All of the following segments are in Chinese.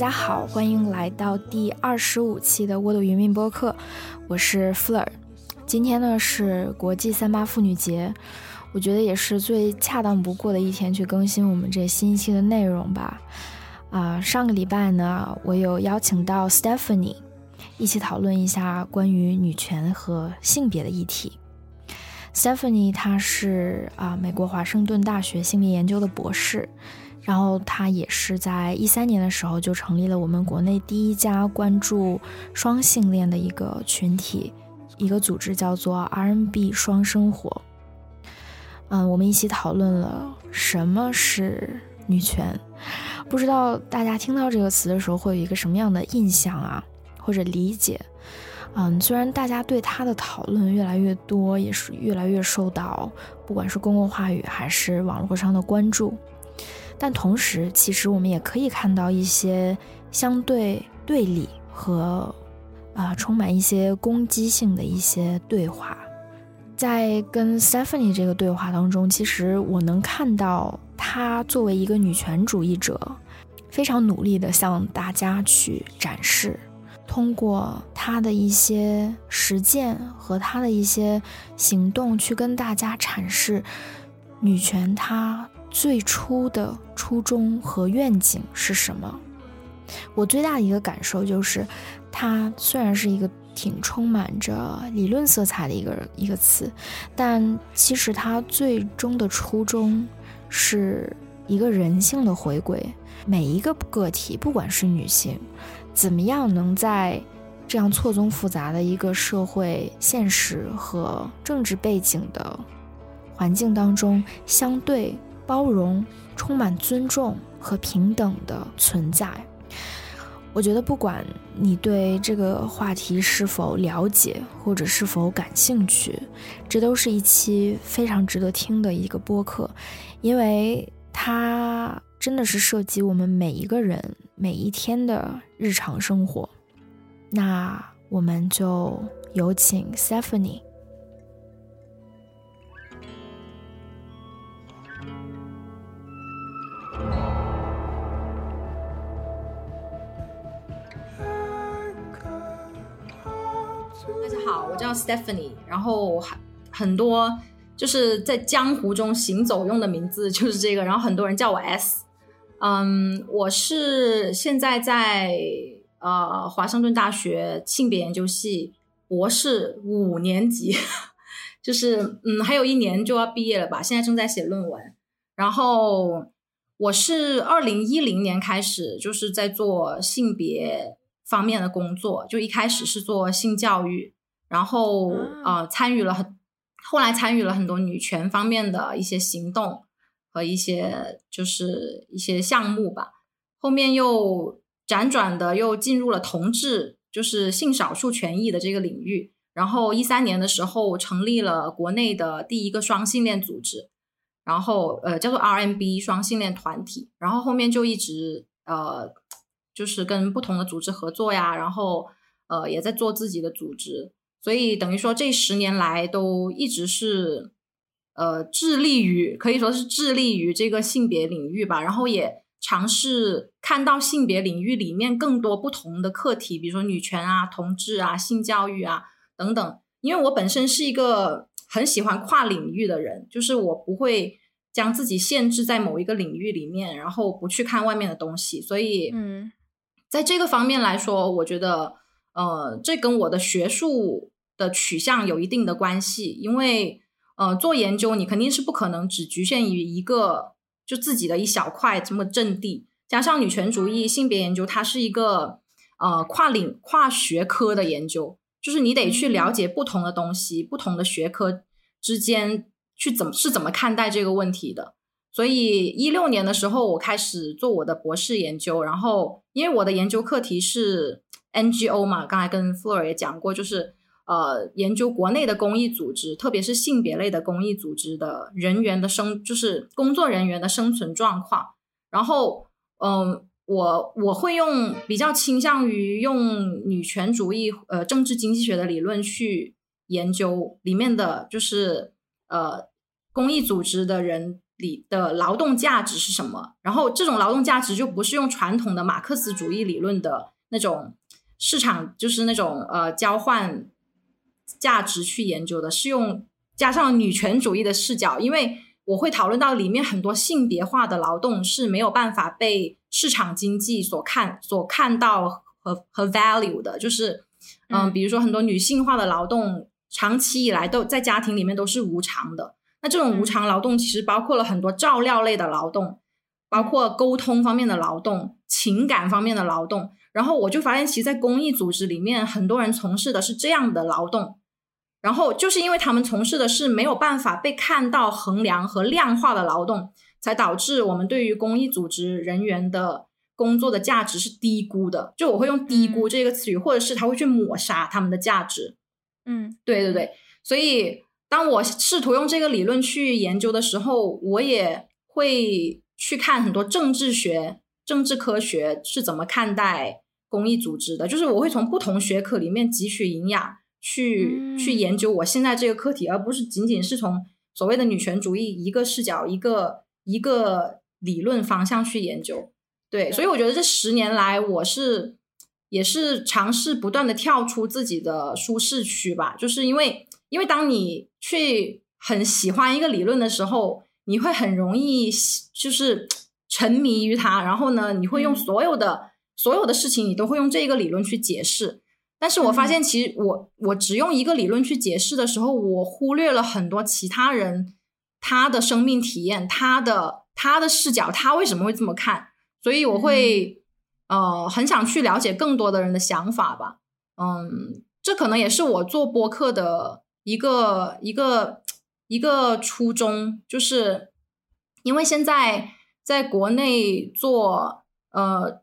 大家好，欢迎来到第二十五期的沃的云命播客，我是 Flur。今天呢是国际三八妇女节，我觉得也是最恰当不过的一天去更新我们这新一期的内容吧。啊，上个礼拜呢，我有邀请到 Stephanie 一起讨论一下关于女权和性别的议题。Stephanie 她是啊美国华盛顿大学性别研究的博士。然后他也是在一三年的时候就成立了我们国内第一家关注双性恋的一个群体，一个组织叫做 RNB 双生活。嗯，我们一起讨论了什么是女权。不知道大家听到这个词的时候会有一个什么样的印象啊，或者理解？嗯，虽然大家对它的讨论越来越多，也是越来越受到不管是公共话语还是网络上的关注。但同时，其实我们也可以看到一些相对对立和啊充满一些攻击性的一些对话。在跟 Stephanie 这个对话当中，其实我能看到她作为一个女权主义者，非常努力的向大家去展示，通过她的一些实践和她的一些行动，去跟大家阐释女权它。最初的初衷和愿景是什么？我最大的一个感受就是，它虽然是一个挺充满着理论色彩的一个一个词，但其实它最终的初衷是一个人性的回归。每一个个体，不管是女性，怎么样能在这样错综复杂的一个社会现实和政治背景的环境当中，相对。包容、充满尊重和平等的存在，我觉得不管你对这个话题是否了解或者是否感兴趣，这都是一期非常值得听的一个播客，因为它真的是涉及我们每一个人每一天的日常生活。那我们就有请 Stephanie。大家好，我叫 Stephanie，然后很多就是在江湖中行走用的名字就是这个，然后很多人叫我 S。嗯，我是现在在呃华盛顿大学性别研究系博士五年级，就是嗯还有一年就要毕业了吧，现在正在写论文。然后我是二零一零年开始就是在做性别方面的工作，就一开始是做性教育。然后呃，参与了很，后来参与了很多女权方面的一些行动和一些就是一些项目吧。后面又辗转的又进入了同志，就是性少数权益的这个领域。然后一三年的时候成立了国内的第一个双性恋组织，然后呃叫做 RMB 双性恋团体。然后后面就一直呃就是跟不同的组织合作呀，然后呃也在做自己的组织。所以等于说，这十年来都一直是，呃，致力于可以说是致力于这个性别领域吧。然后也尝试看到性别领域里面更多不同的课题，比如说女权啊、同志啊、性教育啊等等。因为我本身是一个很喜欢跨领域的人，就是我不会将自己限制在某一个领域里面，然后不去看外面的东西。所以，嗯，在这个方面来说，我觉得，呃，这跟我的学术。的取向有一定的关系，因为呃，做研究你肯定是不可能只局限于一个就自己的一小块这么阵地。加上女权主义、性别研究，它是一个呃跨领跨学科的研究，就是你得去了解不同的东西，不同的学科之间去怎么是怎么看待这个问题的。所以一六年的时候，我开始做我的博士研究，然后因为我的研究课题是 NGO 嘛，刚才跟 Flor 也讲过，就是。呃，研究国内的公益组织，特别是性别类的公益组织的人员的生，就是工作人员的生存状况。然后，嗯，我我会用比较倾向于用女权主义呃政治经济学的理论去研究里面的就是呃公益组织的人里的劳动价值是什么？然后这种劳动价值就不是用传统的马克思主义理论的那种市场，就是那种呃交换价值去研究的，是用加上女权主义的视角，因为我会讨论到里面很多性别化的劳动是没有办法被市场经济所看所看到和和 value 的，就是嗯，比如说很多女性化的劳动，长期以来都在家庭里面都是无偿的。那这种无偿劳动其实包括了很多照料类的劳动，包括沟通方面的劳动、情感方面的劳动。然后我就发现，其实，在公益组织里面，很多人从事的是这样的劳动。然后就是因为他们从事的是没有办法被看到、衡量和量化的劳动，才导致我们对于公益组织人员的工作的价值是低估的。就我会用“低估”这个词语，或者是他会去抹杀他们的价值。嗯，对对对，所以。当我试图用这个理论去研究的时候，我也会去看很多政治学、政治科学是怎么看待公益组织的。就是我会从不同学科里面汲取营养，去去研究我现在这个课题，而不是仅仅是从所谓的女权主义一个视角、一个一个理论方向去研究。对，所以我觉得这十年来，我是也是尝试不断的跳出自己的舒适区吧，就是因为。因为当你去很喜欢一个理论的时候，你会很容易就是 沉迷于它，然后呢，你会用所有的所有的事情，你都会用这个理论去解释。但是我发现，其实我我只用一个理论去解释的时候，我忽略了很多其他人他的生命体验、他的他的视角，他为什么会这么看？所以我会呃很想去了解更多的人的想法吧。嗯，这可能也是我做播客的。一个一个一个初衷，就是因为现在在国内做呃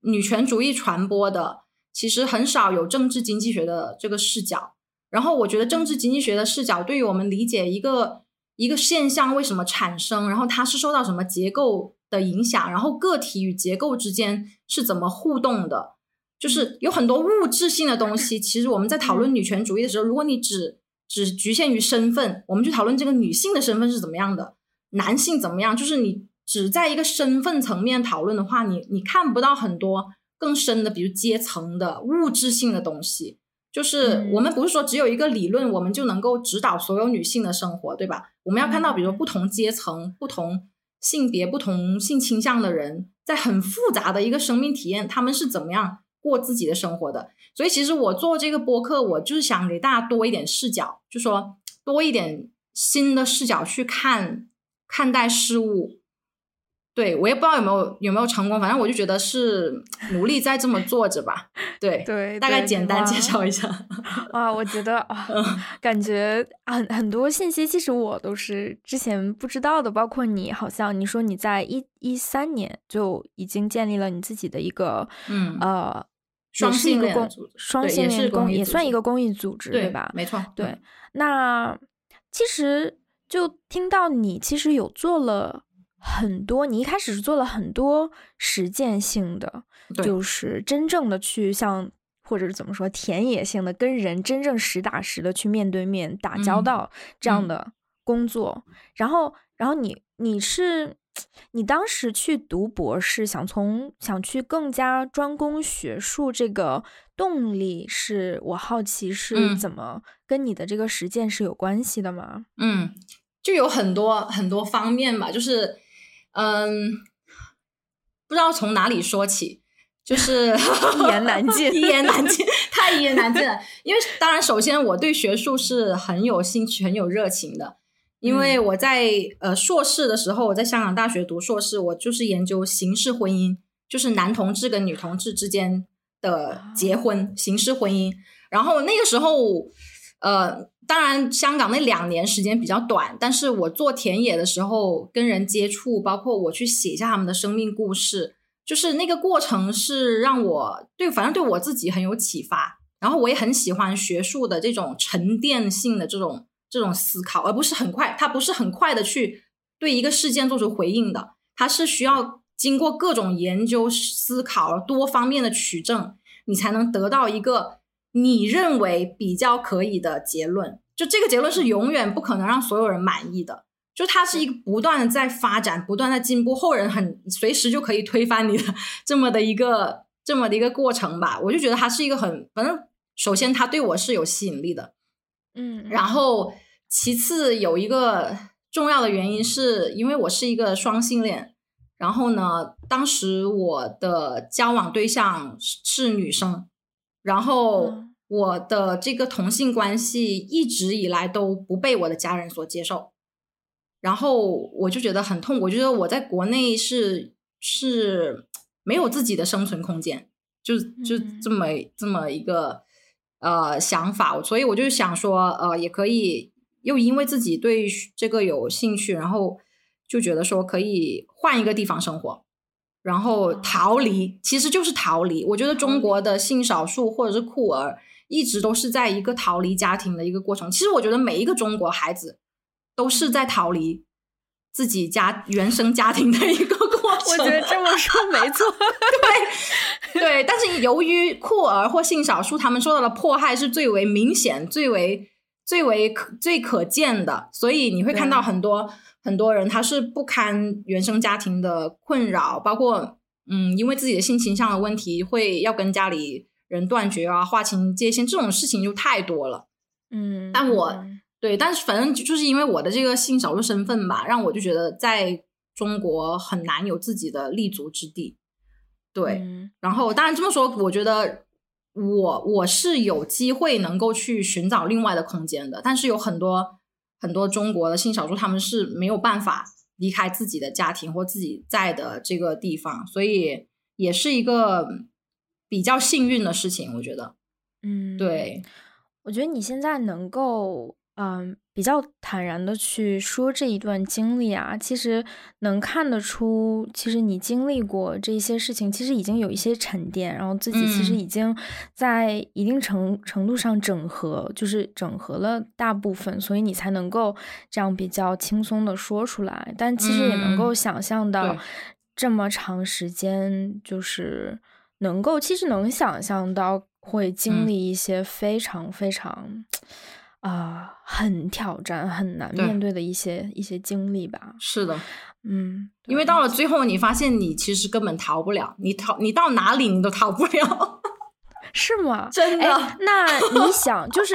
女权主义传播的，其实很少有政治经济学的这个视角。然后我觉得政治经济学的视角对于我们理解一个一个现象为什么产生，然后它是受到什么结构的影响，然后个体与结构之间是怎么互动的，就是有很多物质性的东西。其实我们在讨论女权主义的时候，如果你只只局限于身份，我们去讨论这个女性的身份是怎么样的，男性怎么样？就是你只在一个身份层面讨论的话，你你看不到很多更深的，比如阶层的物质性的东西。就是我们不是说只有一个理论，我们就能够指导所有女性的生活，对吧？我们要看到，比如说不同阶层、不同性别、不同性倾向的人，在很复杂的一个生命体验，他们是怎么样过自己的生活的。所以其实我做这个播客，我就是想给大家多一点视角，就说多一点新的视角去看看待事物。对我也不知道有没有有没有成功，反正我就觉得是 努力在这么做着吧。对对，大概简单介绍一下。哇，我觉得 啊，感觉很很多信息其实我都是之前不知道的，包括你，好像你说你在一一三年就已经建立了你自己的一个嗯呃。双性恋公双性恋公也算一个公益组织，对吧？没错。对，那其实就听到你其实有做了很多，你一开始是做了很多实践性的，就是真正的去像或者是怎么说田野性的跟人真正实打实的去面对面打交道这样的工作。然后，然后你你是。你当时去读博士，想从想去更加专攻学术，这个动力是我好奇是怎么跟你的这个实践是有关系的吗？嗯，就有很多很多方面吧，就是嗯，不知道从哪里说起，就是 一言难尽，一言难尽，太一言难尽了。因为当然，首先我对学术是很有兴趣、很有热情的。因为我在呃硕士的时候，我在香港大学读硕士，我就是研究形式婚姻，就是男同志跟女同志之间的结婚形式婚姻。然后那个时候，呃，当然香港那两年时间比较短，但是我做田野的时候跟人接触，包括我去写下他们的生命故事，就是那个过程是让我对，反正对我自己很有启发。然后我也很喜欢学术的这种沉淀性的这种。这种思考，而不是很快，他不是很快的去对一个事件做出回应的，他是需要经过各种研究、思考、多方面的取证，你才能得到一个你认为比较可以的结论。就这个结论是永远不可能让所有人满意的。就它是一个不断的在发展、不断在进步，后人很随时就可以推翻你的这么的一个这么的一个过程吧。我就觉得它是一个很，反正首先它对我是有吸引力的，嗯，然后其次有一个重要的原因是因为我是一个双性恋，然后呢，当时我的交往对象是女生，然后。我的这个同性关系一直以来都不被我的家人所接受，然后我就觉得很痛。我觉得我在国内是是没有自己的生存空间，就就这么这么一个呃想法。所以我就想说，呃，也可以又因为自己对这个有兴趣，然后就觉得说可以换一个地方生活。然后逃离，其实就是逃离。我觉得中国的性少数或者是酷儿，一直都是在一个逃离家庭的一个过程。其实我觉得每一个中国孩子都是在逃离自己家原生家庭的一个过程。我觉得这么说没错，对对。但是由于酷儿或性少数，他们受到的迫害是最为明显、最为最为可最可见的，所以你会看到很多。很多人他是不堪原生家庭的困扰，包括嗯，因为自己的性倾向的问题，会要跟家里人断绝啊，划清界限，这种事情就太多了。嗯，但我对，但是反正就是因为我的这个性少数身份吧，让我就觉得在中国很难有自己的立足之地。对，然后当然这么说，我觉得我我是有机会能够去寻找另外的空间的，但是有很多。很多中国的性少数，他们是没有办法离开自己的家庭或自己在的这个地方，所以也是一个比较幸运的事情，我觉得。嗯，对，我觉得你现在能够。嗯，比较坦然的去说这一段经历啊，其实能看得出，其实你经历过这些事情，其实已经有一些沉淀，然后自己其实已经在一定程程度上整合，就是整合了大部分，所以你才能够这样比较轻松的说出来。但其实也能够想象到，这么长时间，就是能够，其实能想象到会经历一些非常非常。啊，很挑战、很难面对的一些一些经历吧。是的，嗯，因为到了最后，你发现你其实根本逃不了，你逃你到哪里你都逃不了，是吗？真的？那你 想，就是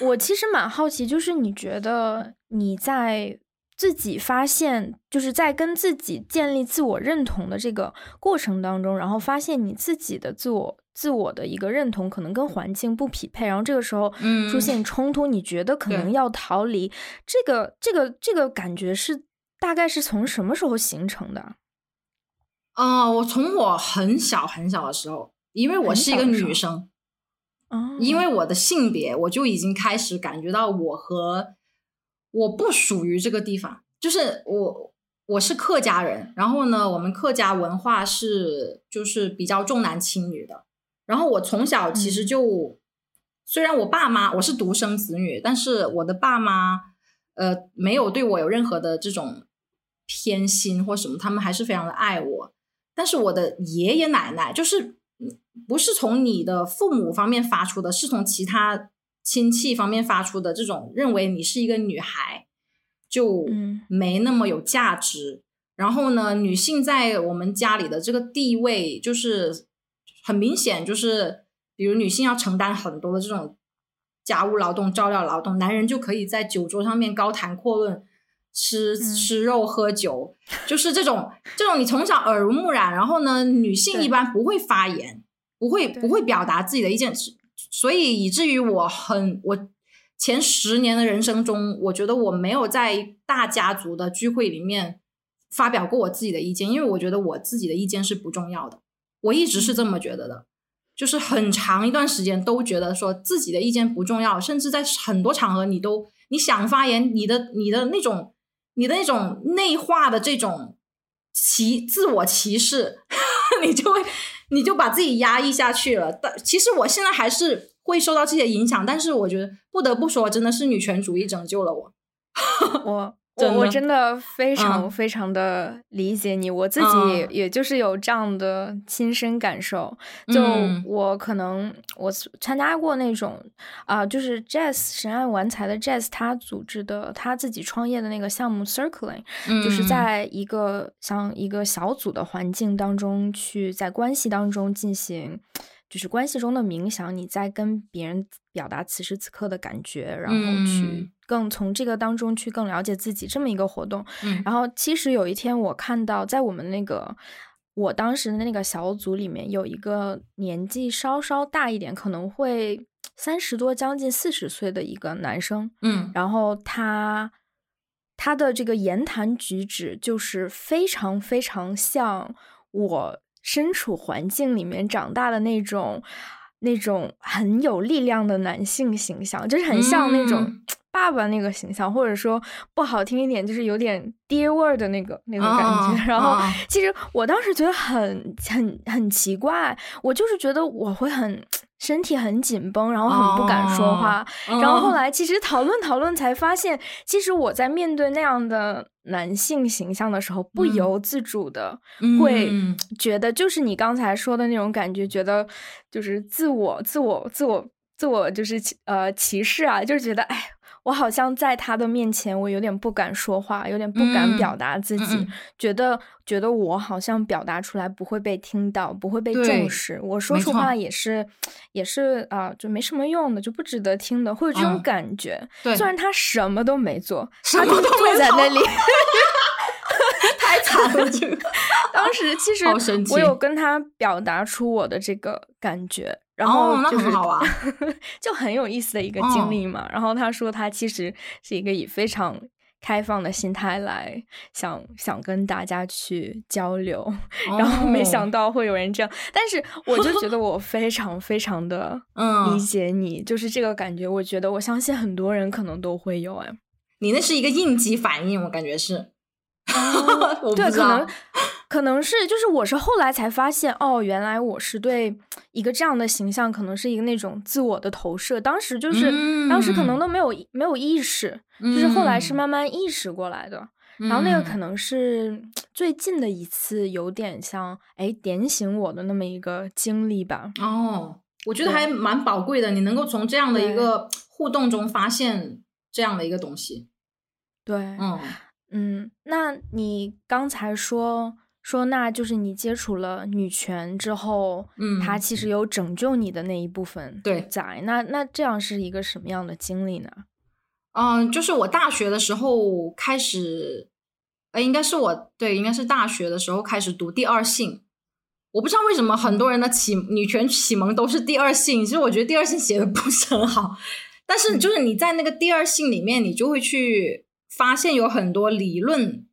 我其实蛮好奇，就是你觉得你在自己发现，就是在跟自己建立自我认同的这个过程当中，然后发现你自己的自我。自我的一个认同可能跟环境不匹配，然后这个时候出现冲突，你觉得可能要逃离，这个这个这个感觉是大概是从什么时候形成的？啊，我从我很小很小的时候，因为我是一个女生，哦，因为我的性别，我就已经开始感觉到我和我不属于这个地方，就是我我是客家人，然后呢，我们客家文化是就是比较重男轻女的。然后我从小其实就，虽然我爸妈我是独生子女，但是我的爸妈呃没有对我有任何的这种偏心或什么，他们还是非常的爱我。但是我的爷爷奶奶就是不是从你的父母方面发出的，是从其他亲戚方面发出的这种认为你是一个女孩就没那么有价值。然后呢，女性在我们家里的这个地位就是。很明显，就是比如女性要承担很多的这种家务劳动、照料劳动，男人就可以在酒桌上面高谈阔论，吃吃肉喝酒，就是这种这种你从小耳濡目染。然后呢，女性一般不会发言，不会不会表达自己的意见，所以以至于我很我前十年的人生中，我觉得我没有在大家族的聚会里面发表过我自己的意见，因为我觉得我自己的意见是不重要的。我一直是这么觉得的，就是很长一段时间都觉得说自己的意见不重要，甚至在很多场合你都你想发言，你的你的那种你的那种内化的这种歧自我歧视，你就会你就把自己压抑下去了。但其实我现在还是会受到这些影响，但是我觉得不得不说，真的是女权主义拯救了我。我我我真的非常非常的理解你，我自己也就是有这样的亲身感受。就我可能我参加过那种啊，就是 Jazz 神爱玩财的 Jazz 他组织的他自己创业的那个项目 Circling，就是在一个像一个小组的环境当中去在关系当中进行。就是关系中的冥想，你在跟别人表达此时此刻的感觉，然后去更从这个当中去更了解自己这么一个活动。然后其实有一天我看到，在我们那个我当时的那个小组里面，有一个年纪稍稍大一点，可能会三十多将近四十岁的一个男生。嗯，然后他他的这个言谈举止就是非常非常像我。身处环境里面长大的那种，那种很有力量的男性形象，就是很像那种 爸爸那个形象，或者说不好听一点，就是有点爹味儿的那个那个感觉。然后，其实我当时觉得很很很奇怪，我就是觉得我会很。身体很紧绷，然后很不敢说话。然后后来其实讨论讨论，才发现，其实我在面对那样的男性形象的时候，不由自主的会觉得，就是你刚才说的那种感觉，觉得就是自我、自我、自我、自我，就是呃歧视啊，就是觉得哎。我好像在他的面前，我有点不敢说话，有点不敢表达自己，觉得觉得我好像表达出来不会被听到，不会被重视。我说出话也是，也是啊，就没什么用的，就不值得听的，会有这种感觉。虽然他什么都没做，什么都坐在那里，太惨了。这个 当时其实我有跟他表达出我的这个感觉。然后就是，就很有意思的一个经历嘛。然后他说，他其实是一个以非常开放的心态来想想跟大家去交流，然后没想到会有人这样。但是我就觉得我非常非常的理解你，就是这个感觉。我觉得我相信很多人可能都会有。哎，你那是一个应激反应，我感觉是。对，可能可能是，就是我是后来才发现，哦，原来我是对一个这样的形象，可能是一个那种自我的投射。当时就是，当时可能都没有没有意识，就是后来是慢慢意识过来的。然后那个可能是最近的一次，有点像哎点醒我的那么一个经历吧。哦，我觉得还蛮宝贵的，你能够从这样的一个互动中发现这样的一个东西。对，嗯。嗯，那你刚才说说，那就是你接触了女权之后，嗯，它其实有拯救你的那一部分，对，在那那这样是一个什么样的经历呢？嗯，就是我大学的时候开始，呃，应该是我对，应该是大学的时候开始读《第二性》，我不知道为什么很多人的启女权启蒙都是《第二性》，其实我觉得《第二性》写的不是很好，但是就是你在那个《第二性》里面，你就会去。发现有很多理论，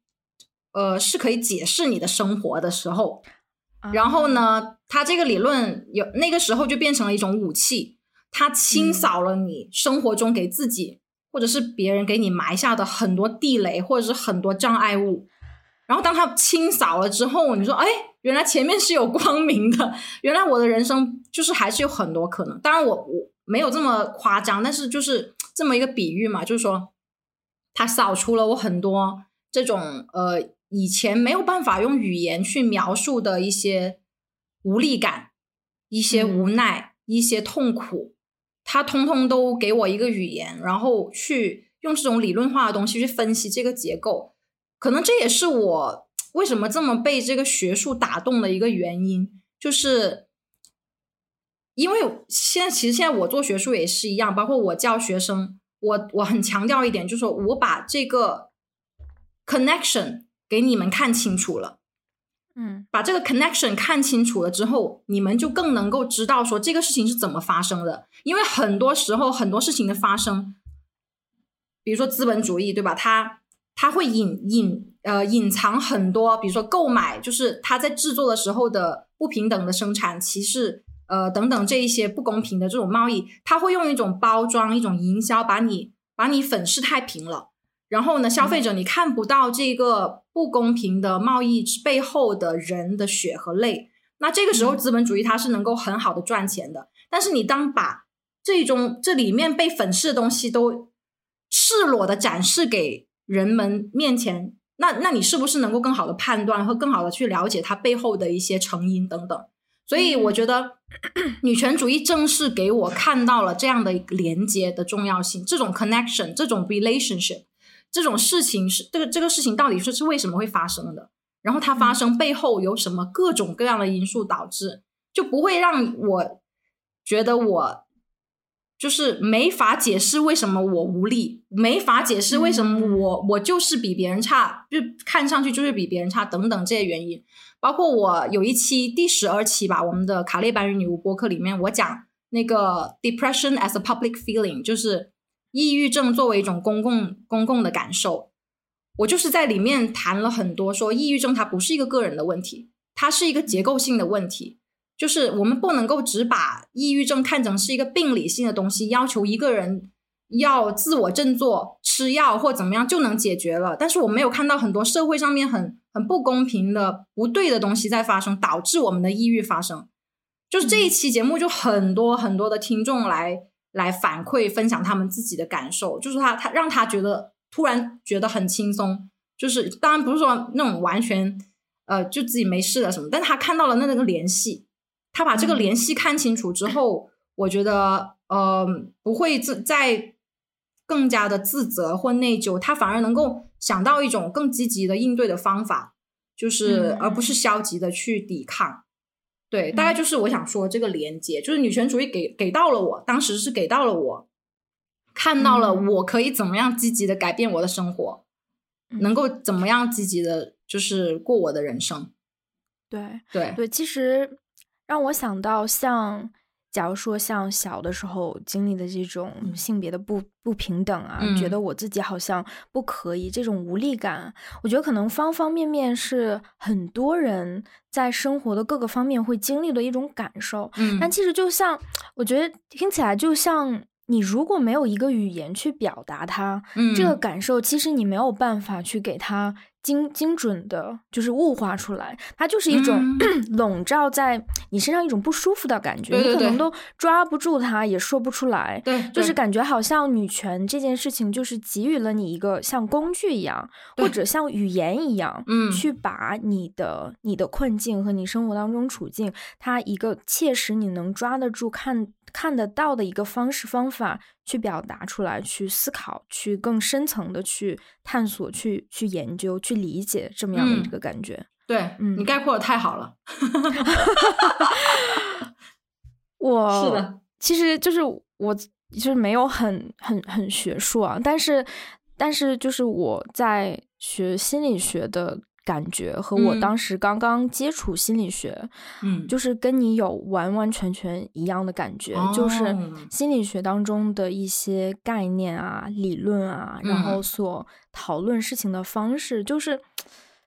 呃，是可以解释你的生活的时候，然后呢，它这个理论有那个时候就变成了一种武器，它清扫了你生活中给自己或者是别人给你埋下的很多地雷或者是很多障碍物，然后当它清扫了之后，你说，哎，原来前面是有光明的，原来我的人生就是还是有很多可能。当然我我没有这么夸张，但是就是这么一个比喻嘛，就是说。它扫除了我很多这种呃以前没有办法用语言去描述的一些无力感、一些无奈、一些痛苦，它通通都给我一个语言，然后去用这种理论化的东西去分析这个结构。可能这也是我为什么这么被这个学术打动的一个原因，就是因为现在其实现在我做学术也是一样，包括我教学生。我我很强调一点，就是说我把这个 connection 给你们看清楚了，嗯，把这个 connection 看清楚了之后，你们就更能够知道说这个事情是怎么发生的。因为很多时候很多事情的发生，比如说资本主义，对吧？它它会隐隐呃隐藏很多，比如说购买，就是它在制作的时候的不平等的生产歧视。呃，等等，这一些不公平的这种贸易，他会用一种包装、一种营销，把你把你粉饰太平了。然后呢，消费者你看不到这个不公平的贸易背后的人的血和泪。那这个时候，资本主义它是能够很好的赚钱的。但是你当把这种这里面被粉饰的东西都赤裸的展示给人们面前，那那你是不是能够更好的判断和更好的去了解它背后的一些成因等等？所以我觉得 女权主义正是给我看到了这样的连接的重要性，这种 connection，这种 relationship，这种事情是这个这个事情到底是是为什么会发生的？然后它发生背后有什么各种各样的因素导致，就不会让我觉得我。就是没法解释为什么我无力，没法解释为什么我我就是比别人差，就看上去就是比别人差等等这些原因。包括我有一期第十二期吧，我们的卡列班与女巫播客里面，我讲那个 depression as a public feeling，就是抑郁症作为一种公共公共的感受。我就是在里面谈了很多，说抑郁症它不是一个个人的问题，它是一个结构性的问题。就是我们不能够只把抑郁症看成是一个病理性的东西，要求一个人要自我振作、吃药或怎么样就能解决了。但是我没有看到很多社会上面很很不公平的、不对的东西在发生，导致我们的抑郁发生。就是这一期节目，就很多很多的听众来来反馈分享他们自己的感受，就是他他让他觉得突然觉得很轻松。就是当然不是说那种完全呃就自己没事了什么，但他看到了那那个联系。他把这个联系看清楚之后，我觉得呃不会自再更加的自责或内疚，他反而能够想到一种更积极的应对的方法，就是而不是消极的去抵抗。对，大概就是我想说这个连接，就是女权主义给给到了我，当时是给到了我，看到了我可以怎么样积极的改变我的生活，能够怎么样积极的，就是过我的人生。对对对，其实。让我想到，像假如说像小的时候经历的这种性别的不不平等啊，觉得我自己好像不可以，这种无力感，我觉得可能方方面面是很多人在生活的各个方面会经历的一种感受。嗯，但其实就像我觉得听起来就像你如果没有一个语言去表达它，这个感受其实你没有办法去给它。精精准的，就是物化出来，它就是一种 笼罩在你身上一种不舒服的感觉，你可能都抓不住它，也说不出来。对，就是感觉好像女权这件事情，就是给予了你一个像工具一样，或者像语言一样，嗯，去把你的你的困境和你生活当中处境，它一个切实你能抓得住、看看得到的一个方式方法。去表达出来，去思考，去更深层的去探索，去去研究，去理解这么样的一个感觉。对，你概括的太好了。我 是的，其实就是我就是没有很很很学术啊，但是但是就是我在学心理学的。感觉和我当时刚刚接触心理学，嗯，就是跟你有完完全全一样的感觉，就是心理学当中的一些概念啊、理论啊，然后所讨论事情的方式，就是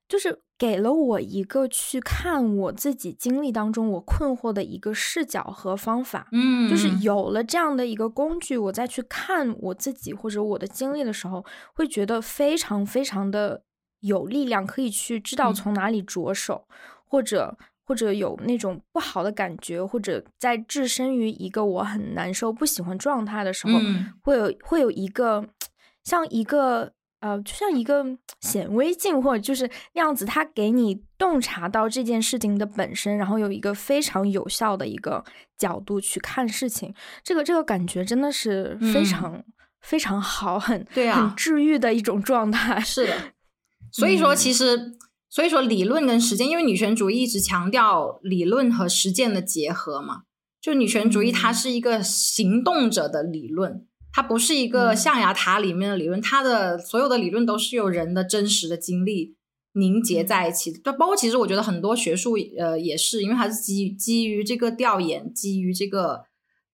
就是给了我一个去看我自己经历当中我困惑的一个视角和方法，嗯，就是有了这样的一个工具，我再去看我自己或者我的经历的时候，会觉得非常非常的。有力量可以去知道从哪里着手，或者或者有那种不好的感觉，或者在置身于一个我很难受、不喜欢状态的时候，会有会有一个像一个呃，就像一个显微镜，或者就是那样子，它给你洞察到这件事情的本身，然后有一个非常有效的一个角度去看事情。这个这个感觉真的是非常非常好，很对啊，很治愈的一种状态。是的。所以说，其实，所以说，理论跟实践，因为女权主义一直强调理论和实践的结合嘛。就女权主义，它是一个行动者的理论，它不是一个象牙塔里面的理论。它的所有的理论都是由人的真实的经历凝结在一起的。包括其实我觉得很多学术，呃，也是因为它是基基于这个调研，基于这个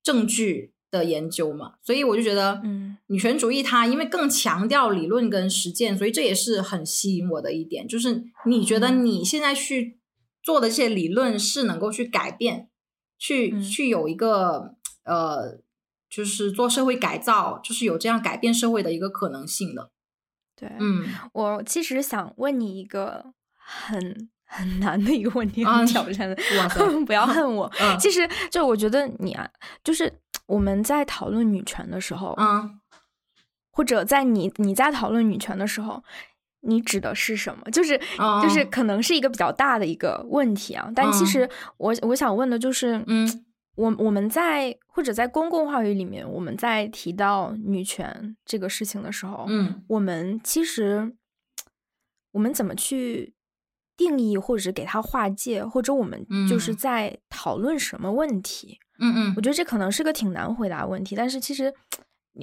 证据。的研究嘛，所以我就觉得，嗯，女权主义它因为更强调理论跟实践，所以这也是很吸引我的一点。就是你觉得你现在去做的这些理论是能够去改变，去去有一个呃，就是做社会改造，就是有这样改变社会的一个可能性的。对，嗯，我其实想问你一个很很难的一个问题，很挑战的，不要恨我。其实就我觉得你啊，就是。我们在讨论女权的时候，嗯，或者在你你在讨论女权的时候，你指的是什么？就是就是可能是一个比较大的一个问题啊。但其实我我想问的就是，嗯，我我们在或者在公共话语里面，我们在提到女权这个事情的时候，嗯，我们其实我们怎么去定义或者给它划界，或者我们就是在讨论什么问题？嗯嗯，我觉得这可能是个挺难回答问题，但是其实。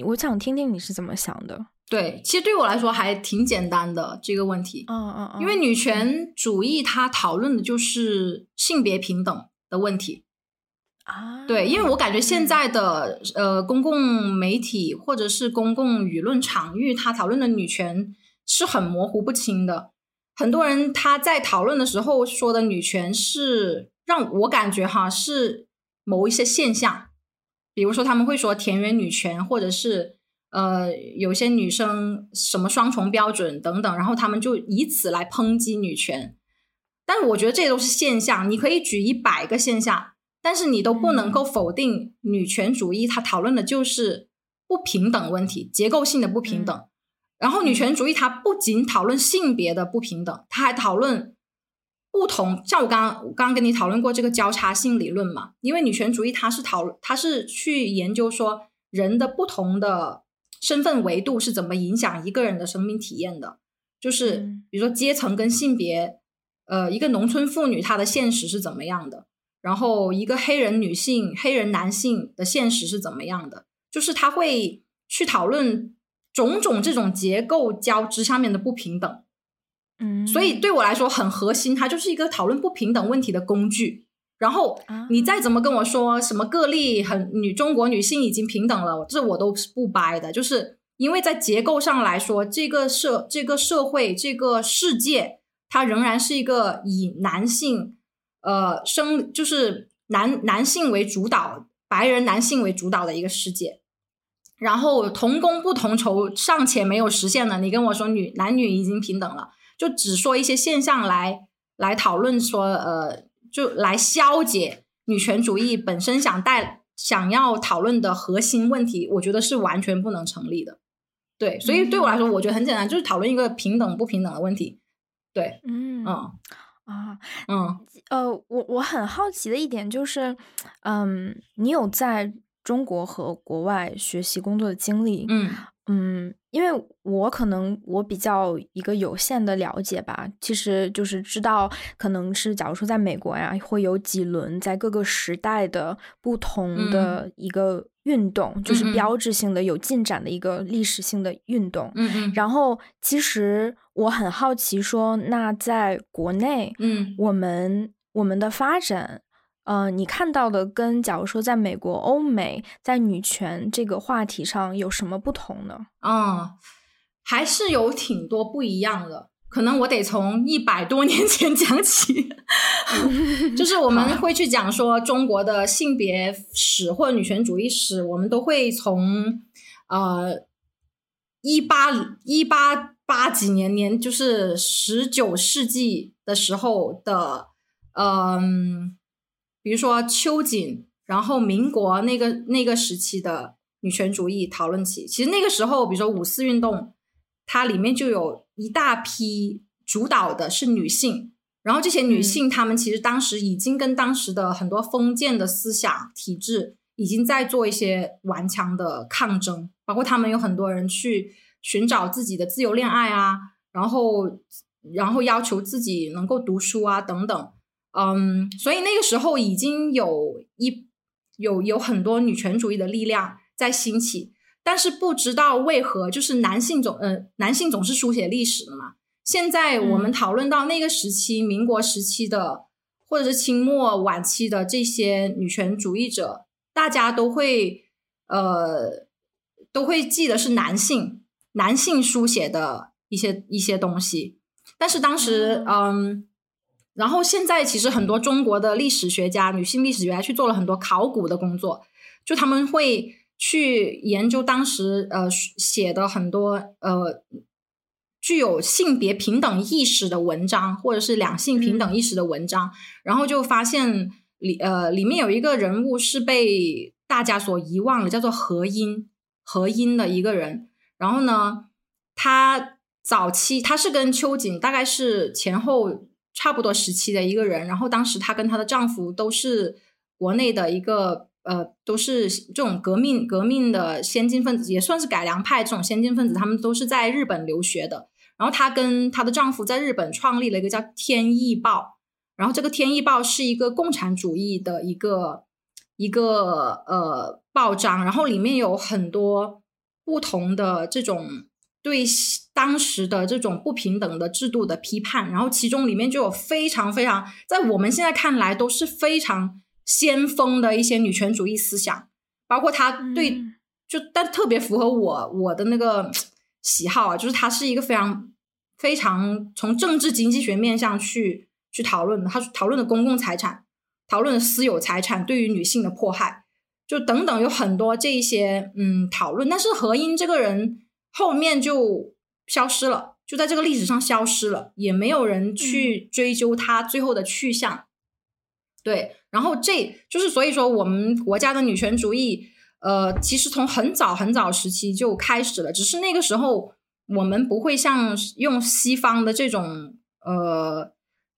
我想听听你是怎么想的。对，其实对我来说还挺简单的这个问题。嗯嗯嗯。因为女权主义它讨论的就是性别平等的问题。啊。对，因为我感觉现在的呃公共媒体或者是公共舆论场域，它讨论的女权是很模糊不清的。很多人他在讨论的时候说的女权是让我感觉哈是某一些现象。比如说，他们会说田园女权，或者是呃，有些女生什么双重标准等等，然后他们就以此来抨击女权。但是我觉得这都是现象，你可以举一百个现象，但是你都不能够否定女权主义，它讨论的就是不平等问题，结构性的不平等。然后女权主义它不仅讨论性别的不平等，它还讨论。不同，像我刚刚刚刚跟你讨论过这个交叉性理论嘛？因为女权主义它是讨，它是去研究说人的不同的身份维度是怎么影响一个人的生命体验的，就是比如说阶层跟性别，呃，一个农村妇女她的现实是怎么样的，然后一个黑人女性、黑人男性的现实是怎么样的，就是他会去讨论种种这种结构交织上面的不平等。嗯，所以对我来说很核心，它就是一个讨论不平等问题的工具。然后你再怎么跟我说什么个例很女中国女性已经平等了，这我都是不掰的。就是因为在结构上来说，这个社这个社会这个世界，它仍然是一个以男性呃生就是男男性为主导，白人男性为主导的一个世界。然后同工不同酬尚且没有实现呢，你跟我说女男女已经平等了。就只说一些现象来来讨论说，呃，就来消解女权主义本身想带想要讨论的核心问题，我觉得是完全不能成立的。对，所以对我来说，我觉得很简单，就是讨论一个平等不平等的问题。对，嗯嗯啊嗯呃，我我很好奇的一点就是，嗯，你有在中国和国外学习工作的经历？嗯。嗯，因为我可能我比较一个有限的了解吧，其实就是知道，可能是假如说在美国呀，会有几轮在各个时代的不同的一个运动，就是标志性的有进展的一个历史性的运动。嗯嗯。然后，其实我很好奇，说那在国内，嗯，我们我们的发展。呃，你看到的跟假如说在美国、欧美在女权这个话题上有什么不同呢？嗯，还是有挺多不一样的。可能我得从一百多年前讲起，就是我们会去讲说中国的性别史或者女权主义史，我们都会从呃一八一八八几年年，就是十九世纪的时候的，嗯。比如说秋瑾，然后民国那个那个时期的女权主义讨论起，其实那个时候，比如说五四运动，它里面就有一大批主导的是女性，然后这些女性她们其实当时已经跟当时的很多封建的思想体制已经在做一些顽强的抗争，包括他们有很多人去寻找自己的自由恋爱啊，然后然后要求自己能够读书啊等等。嗯，所以那个时候已经有一有有很多女权主义的力量在兴起，但是不知道为何，就是男性总呃男性总是书写历史的嘛。现在我们讨论到那个时期，民国时期的或者是清末晚期的这些女权主义者，大家都会呃都会记得是男性男性书写的一些一些东西，但是当时嗯。然后现在其实很多中国的历史学家、女性历史学家去做了很多考古的工作，就他们会去研究当时呃写的很多呃具有性别平等意识的文章，或者是两性平等意识的文章，然后就发现里呃里面有一个人物是被大家所遗忘的，叫做何音何音的一个人。然后呢，他早期他是跟秋瑾大概是前后差不多时期的一个人，然后当时她跟她的丈夫都是国内的一个呃，都是这种革命革命的先进分子，也算是改良派这种先进分子，他们都是在日本留学的。然后她跟她的丈夫在日本创立了一个叫《天意报》，然后这个《天意报》是一个共产主义的一个一个呃报章，然后里面有很多不同的这种对当时的这种不平等的制度的批判，然后其中里面就有非常非常在我们现在看来都是非常先锋的一些女权主义思想，包括她对就但特别符合我我的那个喜好啊，就是她是一个非常。非常从政治经济学面向去去讨论的，他讨论的公共财产，讨论的私有财产对于女性的迫害，就等等有很多这一些嗯讨论。但是何英这个人后面就消失了，就在这个历史上消失了，也没有人去追究他最后的去向。对，然后这就是所以说我们国家的女权主义，呃，其实从很早很早时期就开始了，只是那个时候。我们不会像用西方的这种呃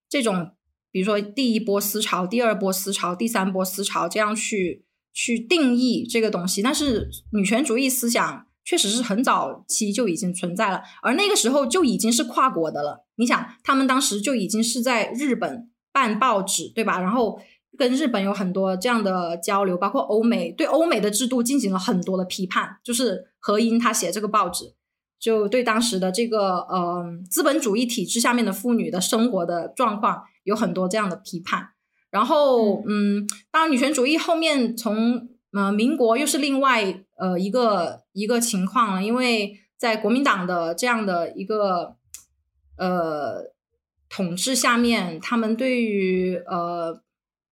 这种，比如说第一波思潮、第二波思潮、第三波思潮这样去去定义这个东西。但是女权主义思想确实是很早期就已经存在了，而那个时候就已经是跨国的了。你想，他们当时就已经是在日本办报纸，对吧？然后跟日本有很多这样的交流，包括欧美对欧美的制度进行了很多的批判。就是何英他写这个报纸。就对当时的这个呃资本主义体制下面的妇女的生活的状况有很多这样的批判，然后嗯，当然女权主义后面从呃民国又是另外呃一个一个情况了，因为在国民党的这样的一个呃统治下面，他们对于呃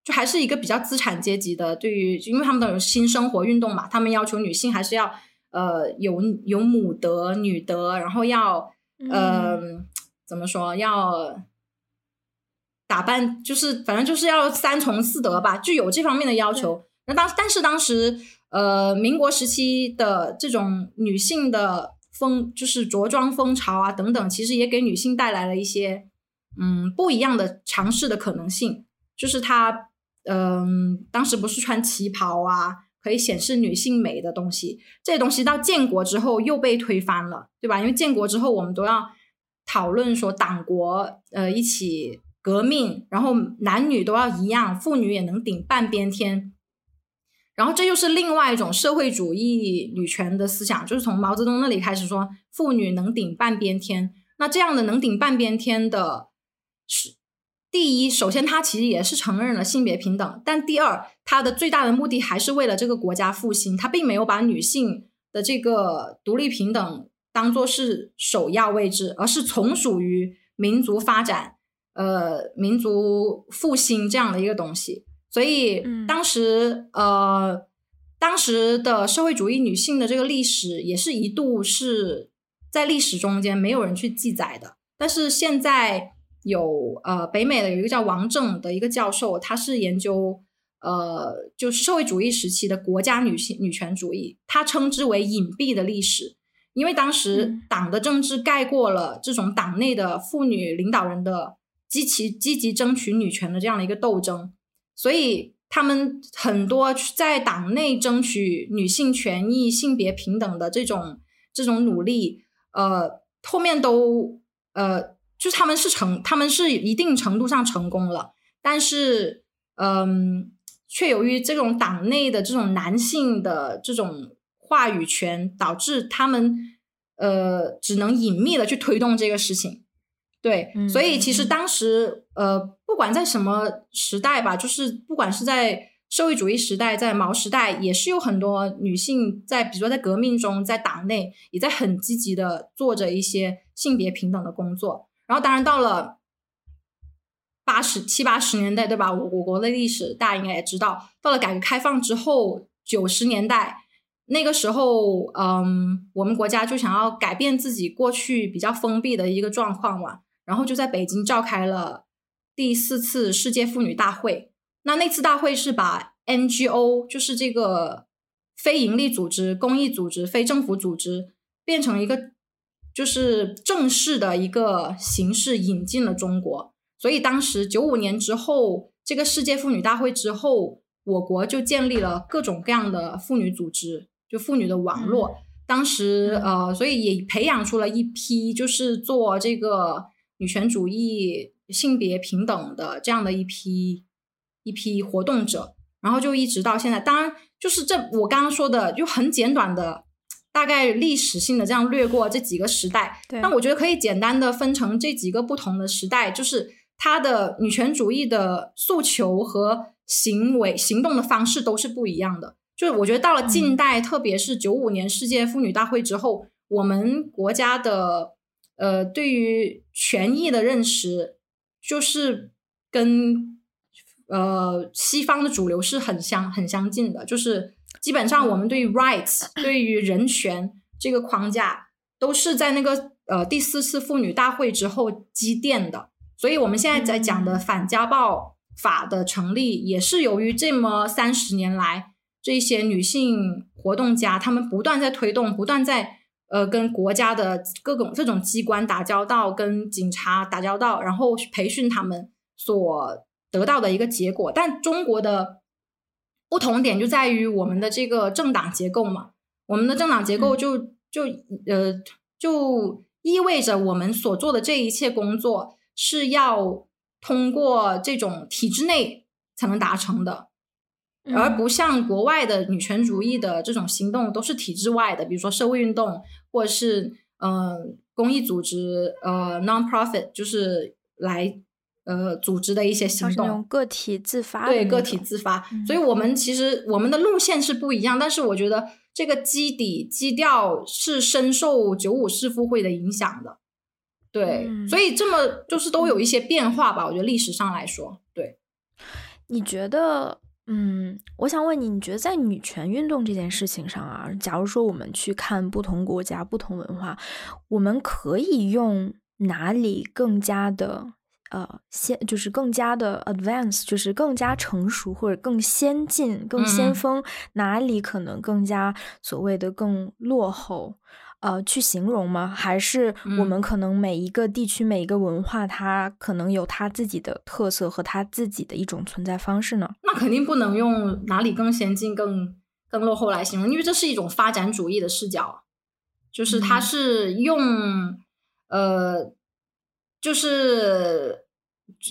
就还是一个比较资产阶级的，对于因为他们都有新生活运动嘛，他们要求女性还是要。呃，有有母德、女德，然后要呃，怎么说？要打扮，就是反正就是要三从四德吧，就有这方面的要求。那当但是当时呃，民国时期的这种女性的风，就是着装风潮啊等等，其实也给女性带来了一些嗯不一样的尝试的可能性。就是她嗯，当时不是穿旗袍啊。可以显示女性美的东西，这些东西到建国之后又被推翻了，对吧？因为建国之后，我们都要讨论说党国呃一起革命，然后男女都要一样，妇女也能顶半边天。然后这又是另外一种社会主义女权的思想，就是从毛泽东那里开始说妇女能顶半边天。那这样的能顶半边天的是。第一，首先，他其实也是承认了性别平等，但第二，他的最大的目的还是为了这个国家复兴，他并没有把女性的这个独立平等当做是首要位置，而是从属于民族发展、呃民族复兴这样的一个东西。所以，当时呃，当时的社会主义女性的这个历史也是一度是在历史中间没有人去记载的，但是现在。有呃，北美的有一个叫王正的一个教授，他是研究呃，就是社会主义时期的国家女性女权主义，他称之为隐蔽的历史，因为当时党的政治盖过了这种党内的妇女领导人的积极积极争取女权的这样的一个斗争，所以他们很多在党内争取女性权益、性别平等的这种这种努力，呃，后面都呃。就是他们是成，他们是一定程度上成功了，但是，嗯，却由于这种党内的这种男性的这种话语权，导致他们，呃，只能隐秘的去推动这个事情。对，所以其实当时，呃，不管在什么时代吧，就是不管是在社会主义时代，在毛时代，也是有很多女性在，比如说在革命中，在党内也在很积极的做着一些性别平等的工作。然后，当然到了八十七八十年代，对吧？我我国的历史大家应该也知道，到了改革开放之后，九十年代那个时候，嗯，我们国家就想要改变自己过去比较封闭的一个状况嘛，然后就在北京召开了第四次世界妇女大会。那那次大会是把 NGO，就是这个非营利组织、公益组织、非政府组织。变成一个就是正式的一个形式引进了中国。所以当时九五年之后，这个世界妇女大会之后，我国就建立了各种各样的妇女组织，就妇女的网络。当时呃，所以也培养出了一批就是做这个女权主义、性别平等的这样的一批一批活动者。然后就一直到现在，当然就是这我刚刚说的，就很简短的，大概历史性的这样略过这几个时代。对。那我觉得可以简单的分成这几个不同的时代，就是它的女权主义的诉求和行为行动的方式都是不一样的。就是我觉得到了近代，特别是九五年世界妇女大会之后，我们国家的呃对于权益的认识，就是跟。呃，西方的主流是很相很相近的，就是基本上我们对于 rights 对于人权这个框架都是在那个呃第四次妇女大会之后积淀的，所以我们现在在讲的反家暴法的成立，也是由于这么三十年来这些女性活动家，她们不断在推动，不断在呃跟国家的各种这种机关打交道，跟警察打交道，然后培训他们所。得到的一个结果，但中国的不同点就在于我们的这个政党结构嘛，我们的政党结构就就呃就意味着我们所做的这一切工作是要通过这种体制内才能达成的，而不像国外的女权主义的这种行动都是体制外的，比如说社会运动或者是嗯公益组织呃 non-profit 就是来。呃，组织的一些行动，个体自发，对个体自发，所以我们其实我们的路线是不一样，但是我觉得这个基底基调是深受九五世妇会的影响的，对，所以这么就是都有一些变化吧。我觉得历史上来说，对，你觉得，嗯，我想问你，你觉得在女权运动这件事情上啊，假如说我们去看不同国家、不同文化，我们可以用哪里更加的？呃，先就是更加的 advance，就是更加成熟或者更先进、更先锋，哪里可能更加所谓的更落后？呃，去形容吗？还是我们可能每一个地区、每一个文化，它可能有它自己的特色和它自己的一种存在方式呢？那肯定不能用哪里更先进、更更落后来形容，因为这是一种发展主义的视角，就是它是用呃。就是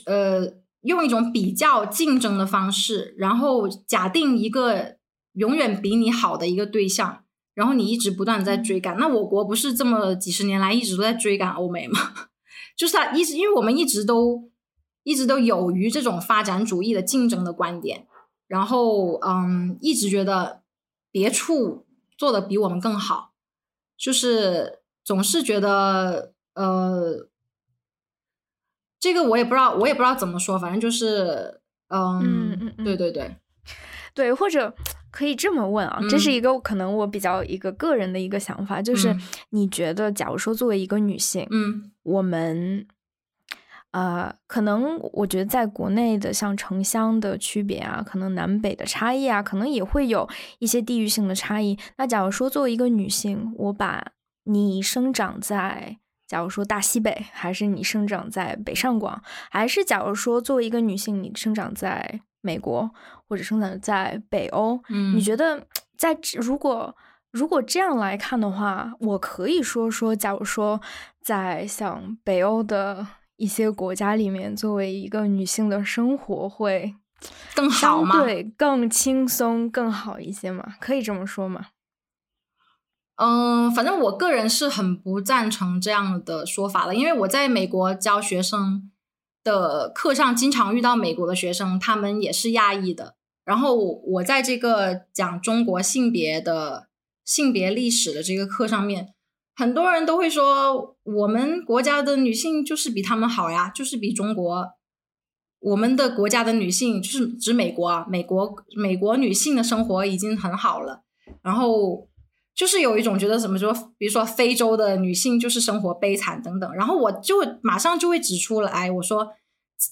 呃，用一种比较竞争的方式，然后假定一个永远比你好的一个对象，然后你一直不断的在追赶。那我国不是这么几十年来一直都在追赶欧美吗？就是他一直，因为我们一直都一直都有于这种发展主义的竞争的观点，然后嗯，一直觉得别处做的比我们更好，就是总是觉得呃。这个我也不知道，我也不知道怎么说，反正就是，嗯，对对对，对，或者可以这么问啊，这是一个可能我比较一个个人的一个想法，就是你觉得，假如说作为一个女性，嗯，我们，呃，可能我觉得在国内的像城乡的区别啊，可能南北的差异啊，可能也会有一些地域性的差异。那假如说作为一个女性，我把你生长在。假如说大西北，还是你生长在北上广，还是假如说作为一个女性，你生长在美国或者生长在北欧，嗯，你觉得在如果如果这样来看的话，我可以说说，假如说在像北欧的一些国家里面，作为一个女性的生活会更好吗？对，更轻松更好一些吗？可以这么说吗？嗯，反正我个人是很不赞成这样的说法的，因为我在美国教学生的课上，经常遇到美国的学生，他们也是亚裔的。然后我在这个讲中国性别的性别历史的这个课上面，很多人都会说，我们国家的女性就是比他们好呀，就是比中国我们的国家的女性，就是指美国啊，美国美国女性的生活已经很好了，然后。就是有一种觉得怎么说，比如说非洲的女性就是生活悲惨等等，然后我就马上就会指出来，我说，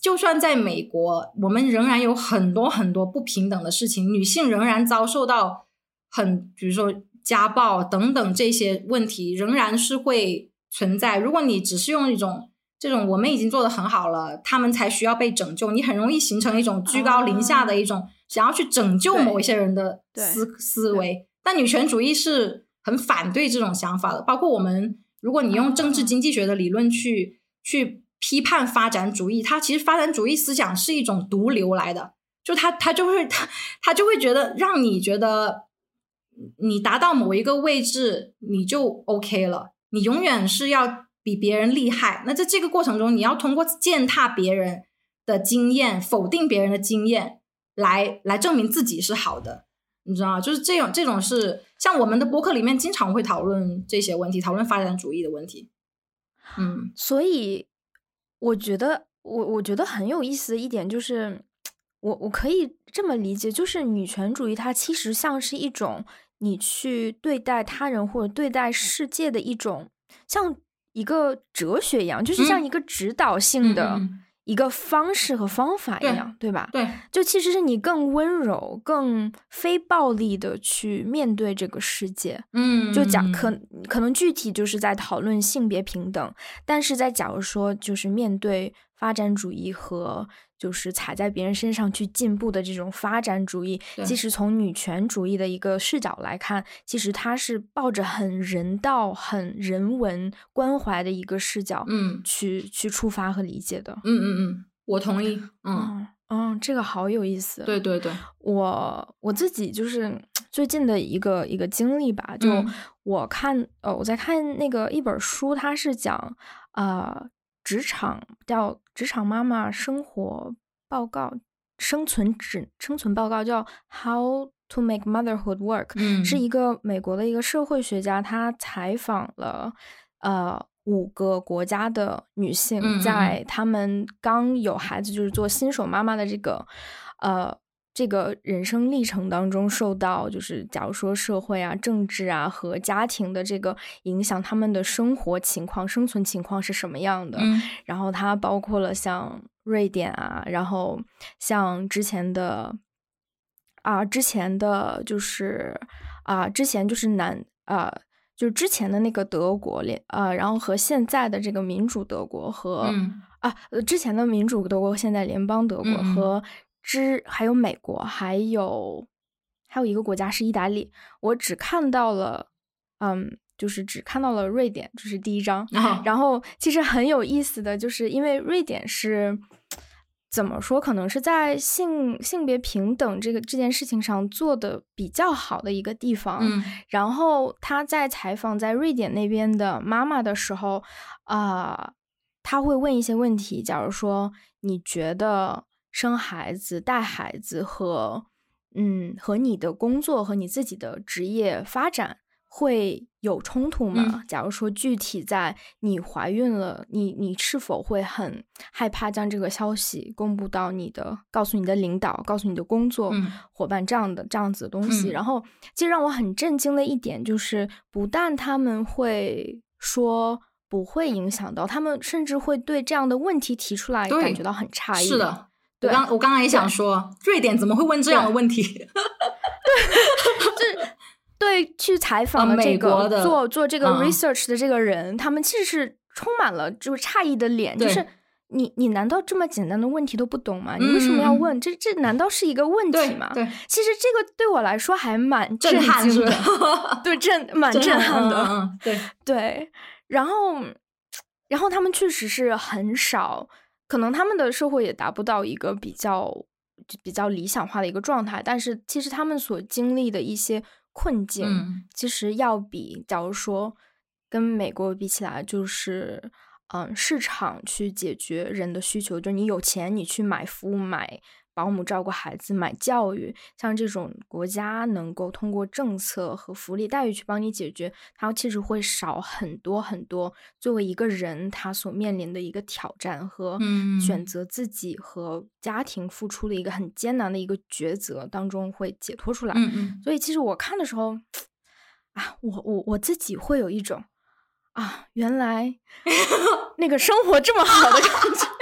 就算在美国，我们仍然有很多很多不平等的事情，女性仍然遭受到很，比如说家暴等等这些问题仍然是会存在。如果你只是用一种这种我们已经做的很好了，他们才需要被拯救，你很容易形成一种居高临下的一种想要去拯救某一些人的思思维。但女权主义是很反对这种想法的，包括我们，如果你用政治经济学的理论去去批判发展主义，它其实发展主义思想是一种毒瘤来的，就他他就会他他就会觉得让你觉得。你达到某一个位置，你就 OK 了。你永远是要比别人厉害。那在这个过程中，你要通过践踏别人的经验、否定别人的经验，来来证明自己是好的。你知道吗？就是这种这种是像我们的博客里面经常会讨论这些问题，讨论发展主义的问题。嗯，所以我觉得我我觉得很有意思的一点就是，我我可以这么理解，就是女权主义它其实像是一种。你去对待他人或者对待世界的一种，像一个哲学一样，就是像一个指导性的一个方式和方法一样，对吧？对，就其实是你更温柔、更非暴力的去面对这个世界。嗯，就讲可可能具体就是在讨论性别平等，但是在假如说就是面对发展主义和。就是踩在别人身上去进步的这种发展主义，其实从女权主义的一个视角来看，其实它是抱着很人道、很人文关怀的一个视角，嗯，去去出发和理解的。嗯嗯嗯，我同意。嗯嗯，这个好有意思。对对对，我我自己就是最近的一个一个经历吧，就我看呃我在看那个一本书，它是讲啊。职场叫《职场妈妈生活报告》，生存指生存报告叫《How to Make Motherhood Work》，是一个美国的一个社会学家，他采访了呃五个国家的女性，在他们刚有孩子，就是做新手妈妈的这个呃。这个人生历程当中，受到就是假如说社会啊、政治啊和家庭的这个影响，他们的生活情况、生存情况是什么样的？然后它包括了像瑞典啊，然后像之前的啊，之前的就是啊，之前就是南啊，就是之前的那个德国联啊，然后和现在的这个民主德国和啊，之前的民主德国，现在联邦德国和。之还有美国，还有还有一个国家是意大利，我只看到了，嗯，就是只看到了瑞典，这是第一章。然后其实很有意思的就是，因为瑞典是怎么说，可能是在性性别平等这个这件事情上做的比较好的一个地方。嗯，然后他在采访在瑞典那边的妈妈的时候，啊，他会问一些问题，假如说你觉得。生孩子、带孩子和嗯，和你的工作和你自己的职业发展会有冲突吗？假如说具体在你怀孕了，你你是否会很害怕将这个消息公布到你的，告诉你的领导，告诉你的工作伙伴这样的这样子的东西？然后，其实让我很震惊的一点就是，不但他们会说不会影响到，他们甚至会对这样的问题提出来感觉到很诧异。是的。我刚我刚刚也想说，瑞典怎么会问这样的问题？对，就是对去采访的这个做做这个 research 的这个人，他们其实是充满了就是诧异的脸，就是你你难道这么简单的问题都不懂吗？你为什么要问？这这难道是一个问题吗？对，其实这个对我来说还蛮震撼的，对震蛮震撼的，嗯对 对。然后然后他们确实是很少。可能他们的社会也达不到一个比较比较理想化的一个状态，但是其实他们所经历的一些困境，其实要比假如说跟美国比起来，就是嗯市场去解决人的需求，就是你有钱你去买服务买。保姆照顾孩子、买教育，像这种国家能够通过政策和福利待遇去帮你解决，它其实会少很多很多。作为一个人，他所面临的一个挑战和选择自己和家庭付出的一个很艰难的一个抉择当中会解脱出来。嗯嗯。所以其实我看的时候，啊，我我我自己会有一种啊，原来 那个生活这么好的感觉。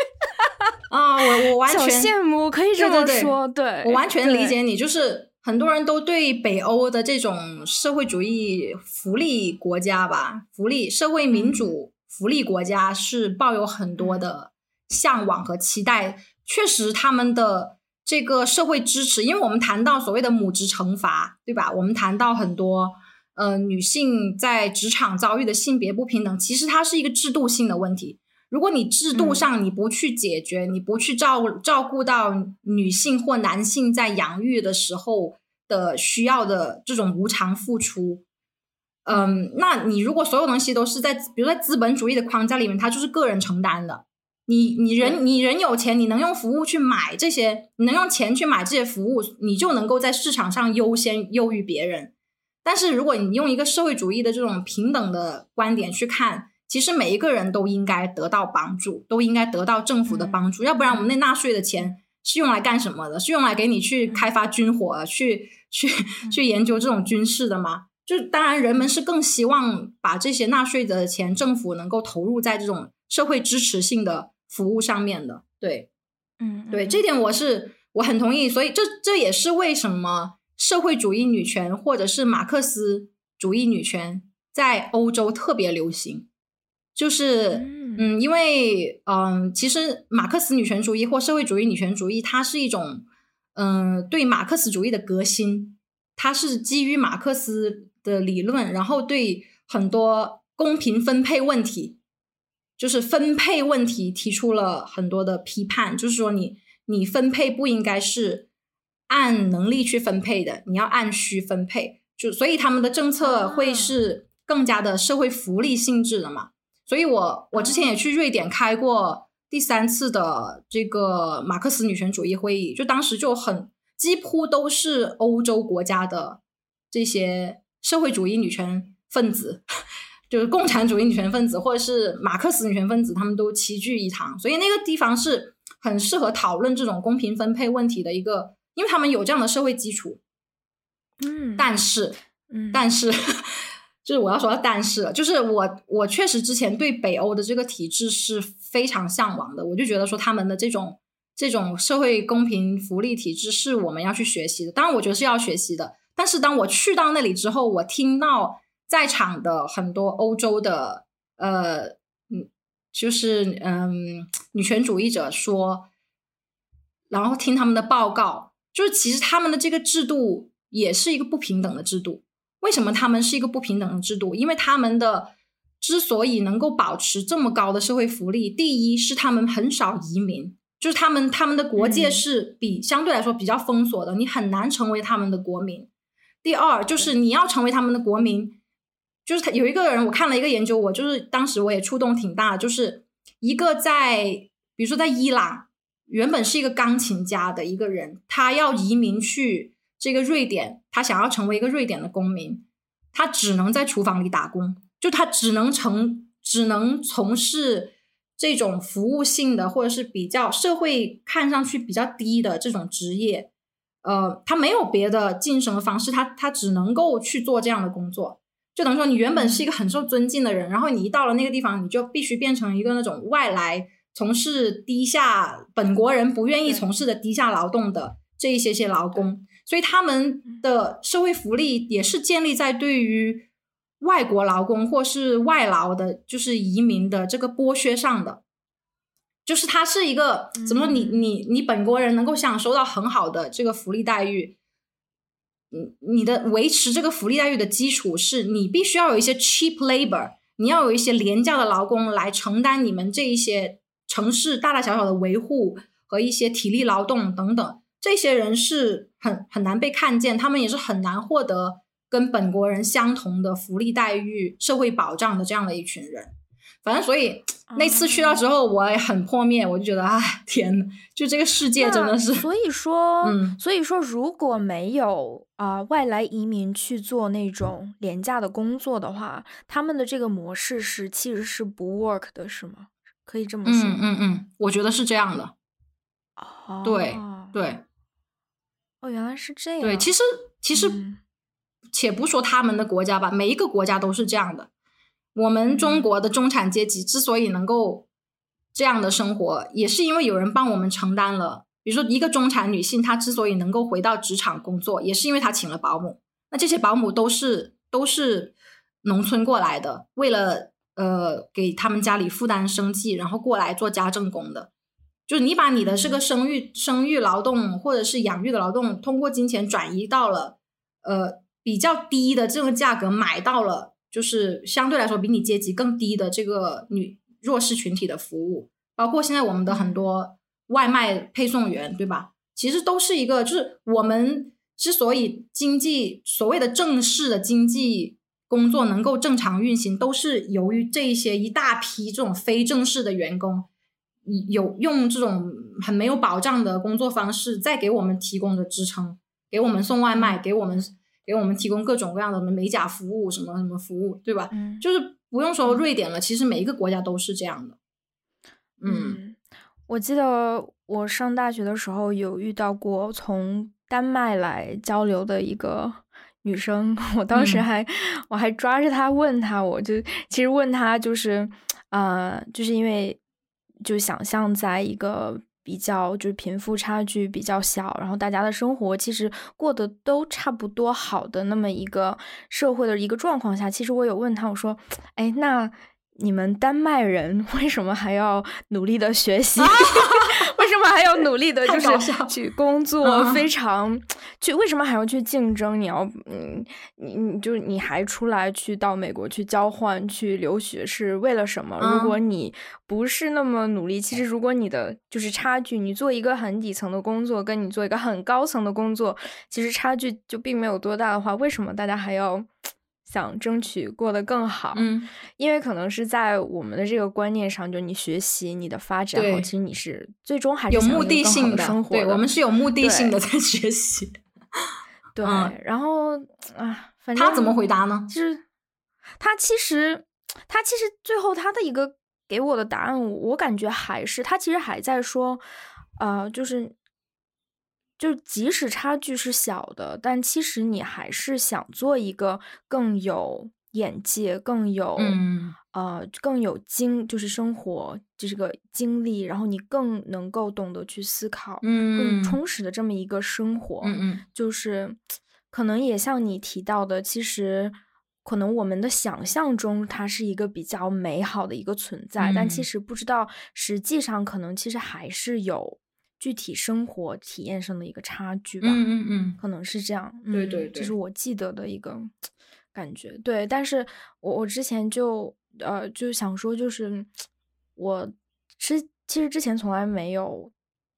啊，我我完全羡慕，可以这么说，对我完全理解你，就是很多人都对北欧的这种社会主义福利国家吧，福利社会民主福利国家是抱有很多的向往和期待。确实，他们的这个社会支持，因为我们谈到所谓的母职惩罚，对吧？我们谈到很多呃女性在职场遭遇的性别不平等，其实它是一个制度性的问题。如果你制度上你不去解决，你不去照照顾到女性或男性在养育的时候的需要的这种无偿付出，嗯，那你如果所有东西都是在比如在资本主义的框架里面，它就是个人承担的。你你人你人有钱，你能用服务去买这些，你能用钱去买这些服务，你就能够在市场上优先优于别人。但是如果你用一个社会主义的这种平等的观点去看。其实每一个人都应该得到帮助，都应该得到政府的帮助，要不然我们那纳税的钱是用来干什么的？是用来给你去开发军火、去去 去研究这种军事的吗？就当然，人们是更希望把这些纳税的钱，政府能够投入在这种社会支持性的服务上面的。对，嗯，对，这点我是我很同意。所以这这也是为什么社会主义女权或者是马克思主义女权在欧洲特别流行。就是，嗯，因为，嗯，其实马克思女权主义或社会主义女权主义，它是一种，嗯，对马克思主义的革新，它是基于马克思的理论，然后对很多公平分配问题，就是分配问题提出了很多的批判，就是说你你分配不应该是按能力去分配的，你要按需分配，就所以他们的政策会是更加的社会福利性质的嘛。所以，我我之前也去瑞典开过第三次的这个马克思女权主义会议，就当时就很几乎都是欧洲国家的这些社会主义女权分子，就是共产主义女权分子或者是马克思女权分子，他们都齐聚一堂，所以那个地方是很适合讨论这种公平分配问题的一个，因为他们有这样的社会基础。嗯，但是，嗯，但是。就是我要说，但是就是我我确实之前对北欧的这个体制是非常向往的，我就觉得说他们的这种这种社会公平福利体制是我们要去学习的。当然，我觉得是要学习的。但是当我去到那里之后，我听到在场的很多欧洲的呃嗯，就是嗯女权主义者说，然后听他们的报告，就是其实他们的这个制度也是一个不平等的制度。为什么他们是一个不平等的制度？因为他们的之所以能够保持这么高的社会福利，第一是他们很少移民，就是他们他们的国界是比相对来说比较封锁的，你很难成为他们的国民。第二就是你要成为他们的国民，就是他有一个人我看了一个研究，我就是当时我也触动挺大，就是一个在比如说在伊朗原本是一个钢琴家的一个人，他要移民去。这个瑞典，他想要成为一个瑞典的公民，他只能在厨房里打工，就他只能成，只能从事这种服务性的或者是比较社会看上去比较低的这种职业，呃，他没有别的晋升的方式，他他只能够去做这样的工作，就等于说你原本是一个很受尊敬的人，然后你一到了那个地方，你就必须变成一个那种外来从事低下本国人不愿意从事的低下劳动的这一些些劳工。所以他们的社会福利也是建立在对于外国劳工或是外劳的，就是移民的这个剥削上的，就是它是一个怎么？你你你本国人能够享受到很好的这个福利待遇，你你的维持这个福利待遇的基础是你必须要有一些 cheap labor，你要有一些廉价的劳工来承担你们这一些城市大大小小的维护和一些体力劳动等等。这些人是很很难被看见，他们也是很难获得跟本国人相同的福利待遇、社会保障的这样的一群人。反正，所以那次去到之后，我也很破灭，我就觉得，啊，天呐，就这个世界真的是。所以说，嗯，所以说，如果没有啊外来移民去做那种廉价的工作的话，他们的这个模式是其实是不 work 的，是吗？可以这么说？嗯嗯嗯，我觉得是这样的。哦，对对。哦，原来是这样。对，其实其实，且不说他们的国家吧，每一个国家都是这样的。我们中国的中产阶级之所以能够这样的生活，也是因为有人帮我们承担了比如说一个中产女性，她之所以能够回到职场工作，也是因为她请了保姆。那这些保姆都是都是农村过来的，为了呃给他们家里负担生计，然后过来做家政工的。就是你把你的这个生育生育劳动或者是养育的劳动，通过金钱转移到了呃比较低的这个价格买到了，就是相对来说比你阶级更低的这个女弱势群体的服务，包括现在我们的很多外卖配送员，对吧？其实都是一个，就是我们之所以经济所谓的正式的经济工作能够正常运行，都是由于这一些一大批这种非正式的员工。有用这种很没有保障的工作方式，再给我们提供的支撑，给我们送外卖，给我们给我们提供各种各样的美甲服务，什么什么服务，对吧？嗯，就是不用说瑞典了，其实每一个国家都是这样的。嗯，我记得我上大学的时候有遇到过从丹麦来交流的一个女生，我当时还我还抓着她问她，我就其实问她就是啊，就是因为。就想象在一个比较就是贫富差距比较小，然后大家的生活其实过得都差不多好的那么一个社会的一个状况下，其实我有问他，我说，哎，那。你们丹麦人为什么还要努力的学习？为什么还要努力的，就是去工作？非常去为什么还要去竞争？你要嗯，你你就你还出来去到美国去交换去留学是为了什么？如果你不是那么努力，其实如果你的就是差距，你做一个很底层的工作，跟你做一个很高层的工作，其实差距就并没有多大的话，为什么大家还要？想争取过得更好，嗯，因为可能是在我们的这个观念上，就你学习、你的发展，其实你是最终还是有目的性的生活。对，我们是有目的性的在学习。对，然后啊，反正他怎么回答呢？就是他其实他其实最后他的一个给我的答案，我感觉还是他其实还在说，呃，就是。就即使差距是小的，但其实你还是想做一个更有眼界、更有呃更有经，就是生活就是个经历，然后你更能够懂得去思考，更充实的这么一个生活。嗯嗯，就是可能也像你提到的，其实可能我们的想象中它是一个比较美好的一个存在，但其实不知道实际上可能其实还是有。具体生活体验上的一个差距吧，嗯嗯嗯，可能是这样，对对对，这是我记得的一个感觉。对，但是我我之前就呃就想说，就是我之其实之前从来没有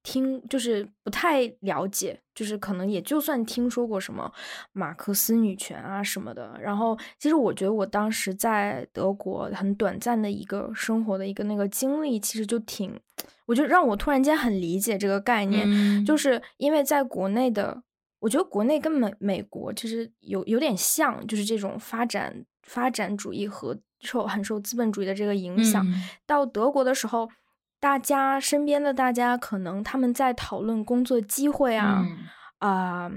听，就是不太了解，就是可能也就算听说过什么马克思女权啊什么的。然后其实我觉得我当时在德国很短暂的一个生活的一个那个经历，其实就挺。我就让我突然间很理解这个概念，就是因为在国内的，我觉得国内跟美美国其实有有点像，就是这种发展发展主义和受很受资本主义的这个影响。到德国的时候，大家身边的大家可能他们在讨论工作机会啊啊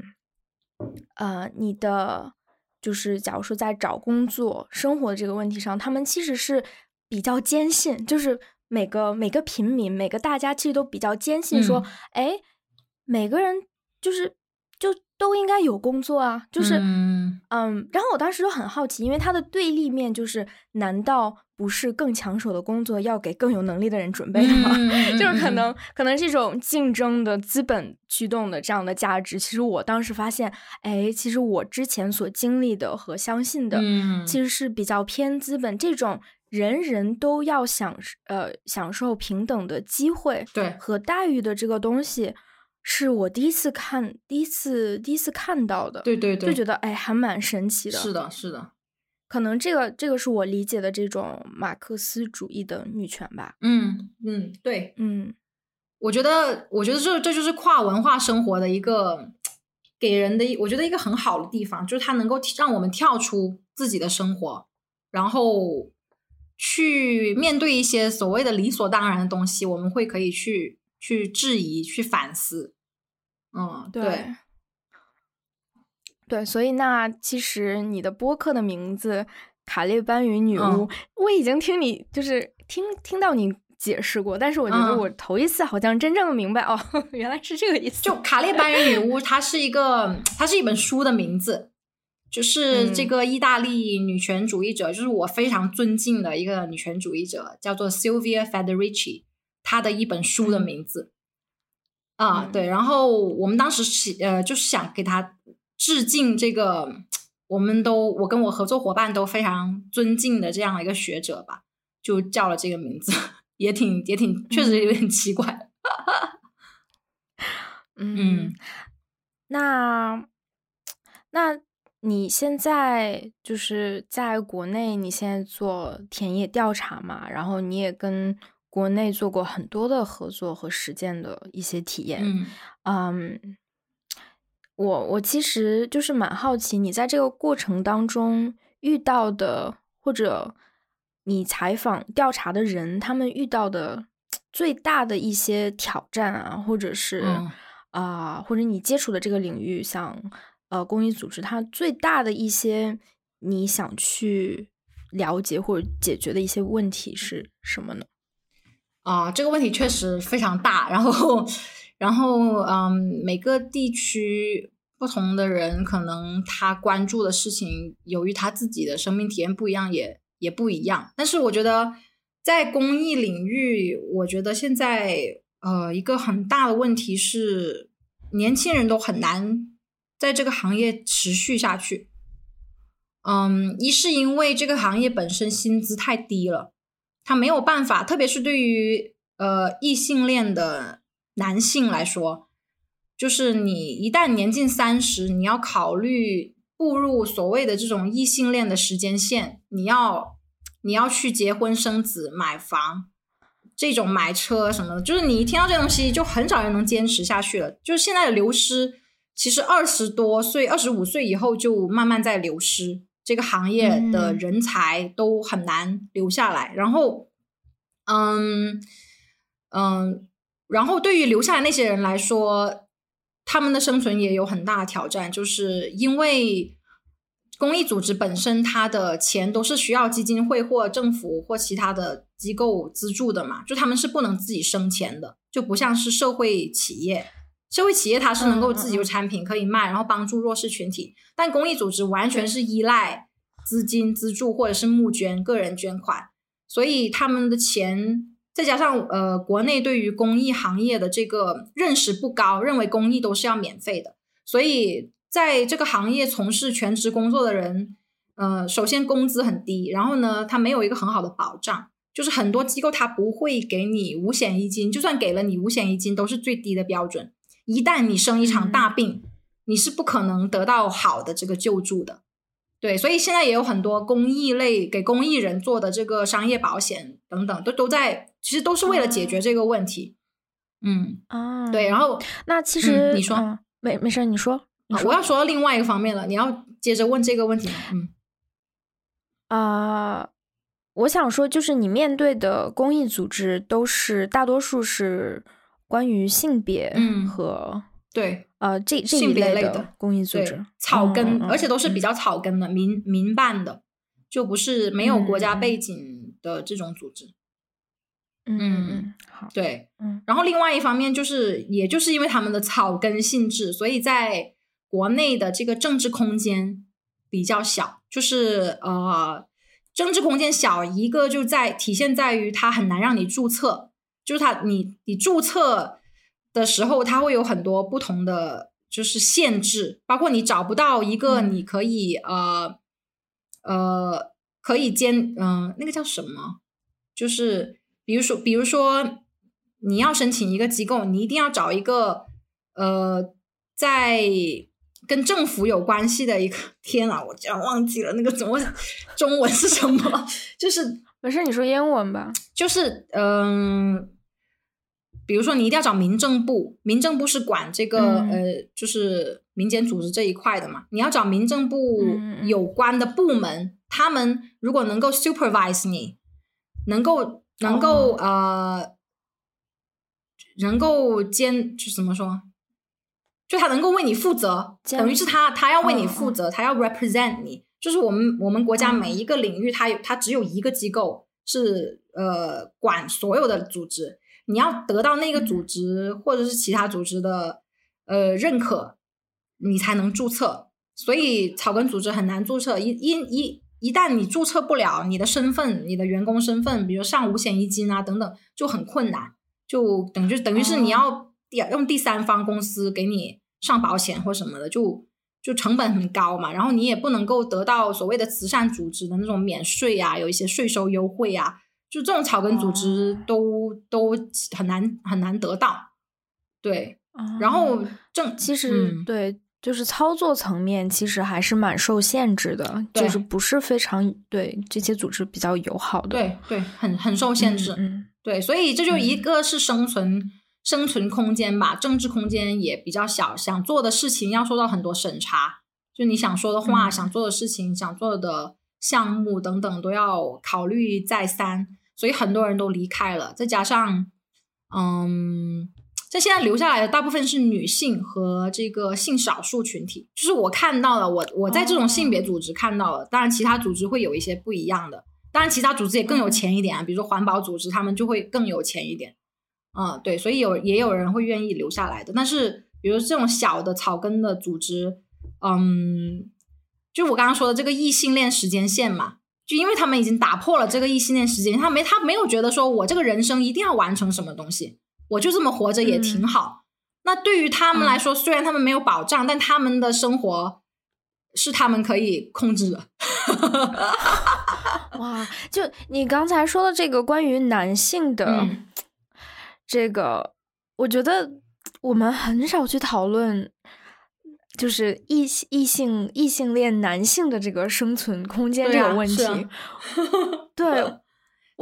呃，你的就是假如说在找工作生活的这个问题上，他们其实是比较坚信，就是。每个每个平民，每个大家其实都比较坚信说，哎，每个人就是就都应该有工作啊，就是嗯，然后我当时就很好奇，因为他的对立面就是，难道不是更抢手的工作要给更有能力的人准备的吗？就是可能可能这种竞争的资本驱动的这样的价值，其实我当时发现，哎，其实我之前所经历的和相信的，其实是比较偏资本这种。人人都要享呃享受平等的机会对和待遇的这个东西，是我第一次看，第一次第一次看到的。对对对，就觉得哎，还蛮神奇的。是的，是的，可能这个这个是我理解的这种马克思主义的女权吧。嗯嗯，对，嗯，我觉得我觉得这这就是跨文化生活的一个给人的，我觉得一个很好的地方，就是它能够让我们跳出自己的生活，然后。去面对一些所谓的理所当然的东西，我们会可以去去质疑、去反思。嗯，对，对，所以那其实你的播客的名字《卡列班与女巫》，我已经听你就是听听到你。解释过，但是我觉得我头一次好像真正明白哦，原来是这个意思。就《卡列班人女巫》，它是一个，它是一本书的名字，就是这个意大利女权主义者，就是我非常尊敬的一个女权主义者，叫做 Sylvia Federici，她的一本书的名字。啊，对，然后我们当时起呃，就是想给她致敬这个，我们都我跟我合作伙伴都非常尊敬的这样一个学者吧，就叫了这个名字。也挺也挺，确实有点奇怪。嗯，那那你现在就是在国内，你现在做田野调查嘛？然后你也跟国内做过很多的合作和实践的一些体验。嗯，我我其实就是蛮好奇，你在这个过程当中遇到的或者。你采访调查的人，他们遇到的最大的一些挑战啊，或者是啊，或者你接触的这个领域，像呃公益组织，它最大的一些你想去了解或者解决的一些问题是什么呢？啊，这个问题确实非常大。然后，然后，嗯，每个地区不同的人，可能他关注的事情，由于他自己的生命体验不一样，也。也不一样，但是我觉得在公益领域，我觉得现在呃一个很大的问题是，年轻人都很难在这个行业持续下去。嗯，一是因为这个行业本身薪资太低了，他没有办法，特别是对于呃异性恋的男性来说，就是你一旦年近三十，你要考虑。步入所谓的这种异性恋的时间线，你要你要去结婚生子、买房，这种买车什么的，就是你一听到这东西，就很少人能坚持下去了。就是现在的流失，其实二十多岁、二十五岁以后就慢慢在流失，这个行业的人才都很难留下来。然后，嗯嗯，然后对于留下来那些人来说。他们的生存也有很大的挑战，就是因为公益组织本身，它的钱都是需要基金会或政府或其他的机构资助的嘛，就他们是不能自己生钱的，就不像是社会企业，社会企业它是能够自己有产品可以卖，然后帮助弱势群体，但公益组织完全是依赖资金资助或者是募捐、个人捐款，所以他们的钱。再加上呃，国内对于公益行业的这个认识不高，认为公益都是要免费的，所以在这个行业从事全职工作的人，呃，首先工资很低，然后呢，他没有一个很好的保障，就是很多机构他不会给你五险一金，就算给了你五险一金，都是最低的标准，一旦你生一场大病，你是不可能得到好的这个救助的。对，所以现在也有很多公益类给公益人做的这个商业保险等等，都都在，其实都是为了解决这个问题。嗯啊，对，然后那其实你说没没事，你说，我要说到另外一个方面了，你要接着问这个问题吗？嗯啊，我想说，就是你面对的公益组织都是大多数是关于性别和。对，呃，这这一类的公益组织，草根，而且都是比较草根的民民办的，就不是没有国家背景的这种组织。嗯嗯，好，对，嗯。然后另外一方面就是，也就是因为他们的草根性质，所以在国内的这个政治空间比较小，就是呃，政治空间小，一个就在体现在于它很难让你注册，就是它你你注册。的时候，它会有很多不同的就是限制，包括你找不到一个你可以呃呃可以兼嗯那个叫什么，就是比如说比如说你要申请一个机构，你一定要找一个呃在跟政府有关系的一个。天啊，我居然忘记了那个怎么中文是什么？就是没事，你说英文吧。就是嗯。比如说，你一定要找民政部，民政部是管这个呃，就是民间组织这一块的嘛。你要找民政部有关的部门，他们如果能够 supervise 你，能够能够呃，能够兼就怎么说，就他能够为你负责，等于是他他要为你负责，他要 represent 你。就是我们我们国家每一个领域，它有它只有一个机构是呃管所有的组织，你要得到那个组织或者是其他组织的呃认可，你才能注册。所以草根组织很难注册，一一一一旦你注册不了，你的身份、你的员工身份，比如上五险一金啊等等，就很困难，就等就等于是你要用第三方公司给你上保险或什么的，就就成本很高嘛。然后你也不能够得到所谓的慈善组织的那种免税啊，有一些税收优惠啊，就这种草根组织都都很难很难得到。对，然后正其实对。就是操作层面其实还是蛮受限制的，就是不是非常对这些组织比较友好的。对对，很很受限制。嗯，对，所以这就一个是生存生存空间吧，政治空间也比较小，想做的事情要受到很多审查，就你想说的话、想做的事情、想做的项目等等都要考虑再三，所以很多人都离开了。再加上，嗯。这现在留下来的大部分是女性和这个性少数群体，就是我看到了，我我在这种性别组织看到了，当然其他组织会有一些不一样的，当然其他组织也更有钱一点啊，比如说环保组织，他们就会更有钱一点，嗯，对，所以有也有人会愿意留下来的，但是比如这种小的草根的组织，嗯，就我刚刚说的这个异性恋时间线嘛，就因为他们已经打破了这个异性恋时间，他没他没有觉得说我这个人生一定要完成什么东西。我就这么活着也挺好。那对于他们来说，虽然他们没有保障，但他们的生活是他们可以控制的。哇！就你刚才说的这个关于男性的这个，我觉得我们很少去讨论，就是异异性异性恋男性的这个生存空间这个问题。对。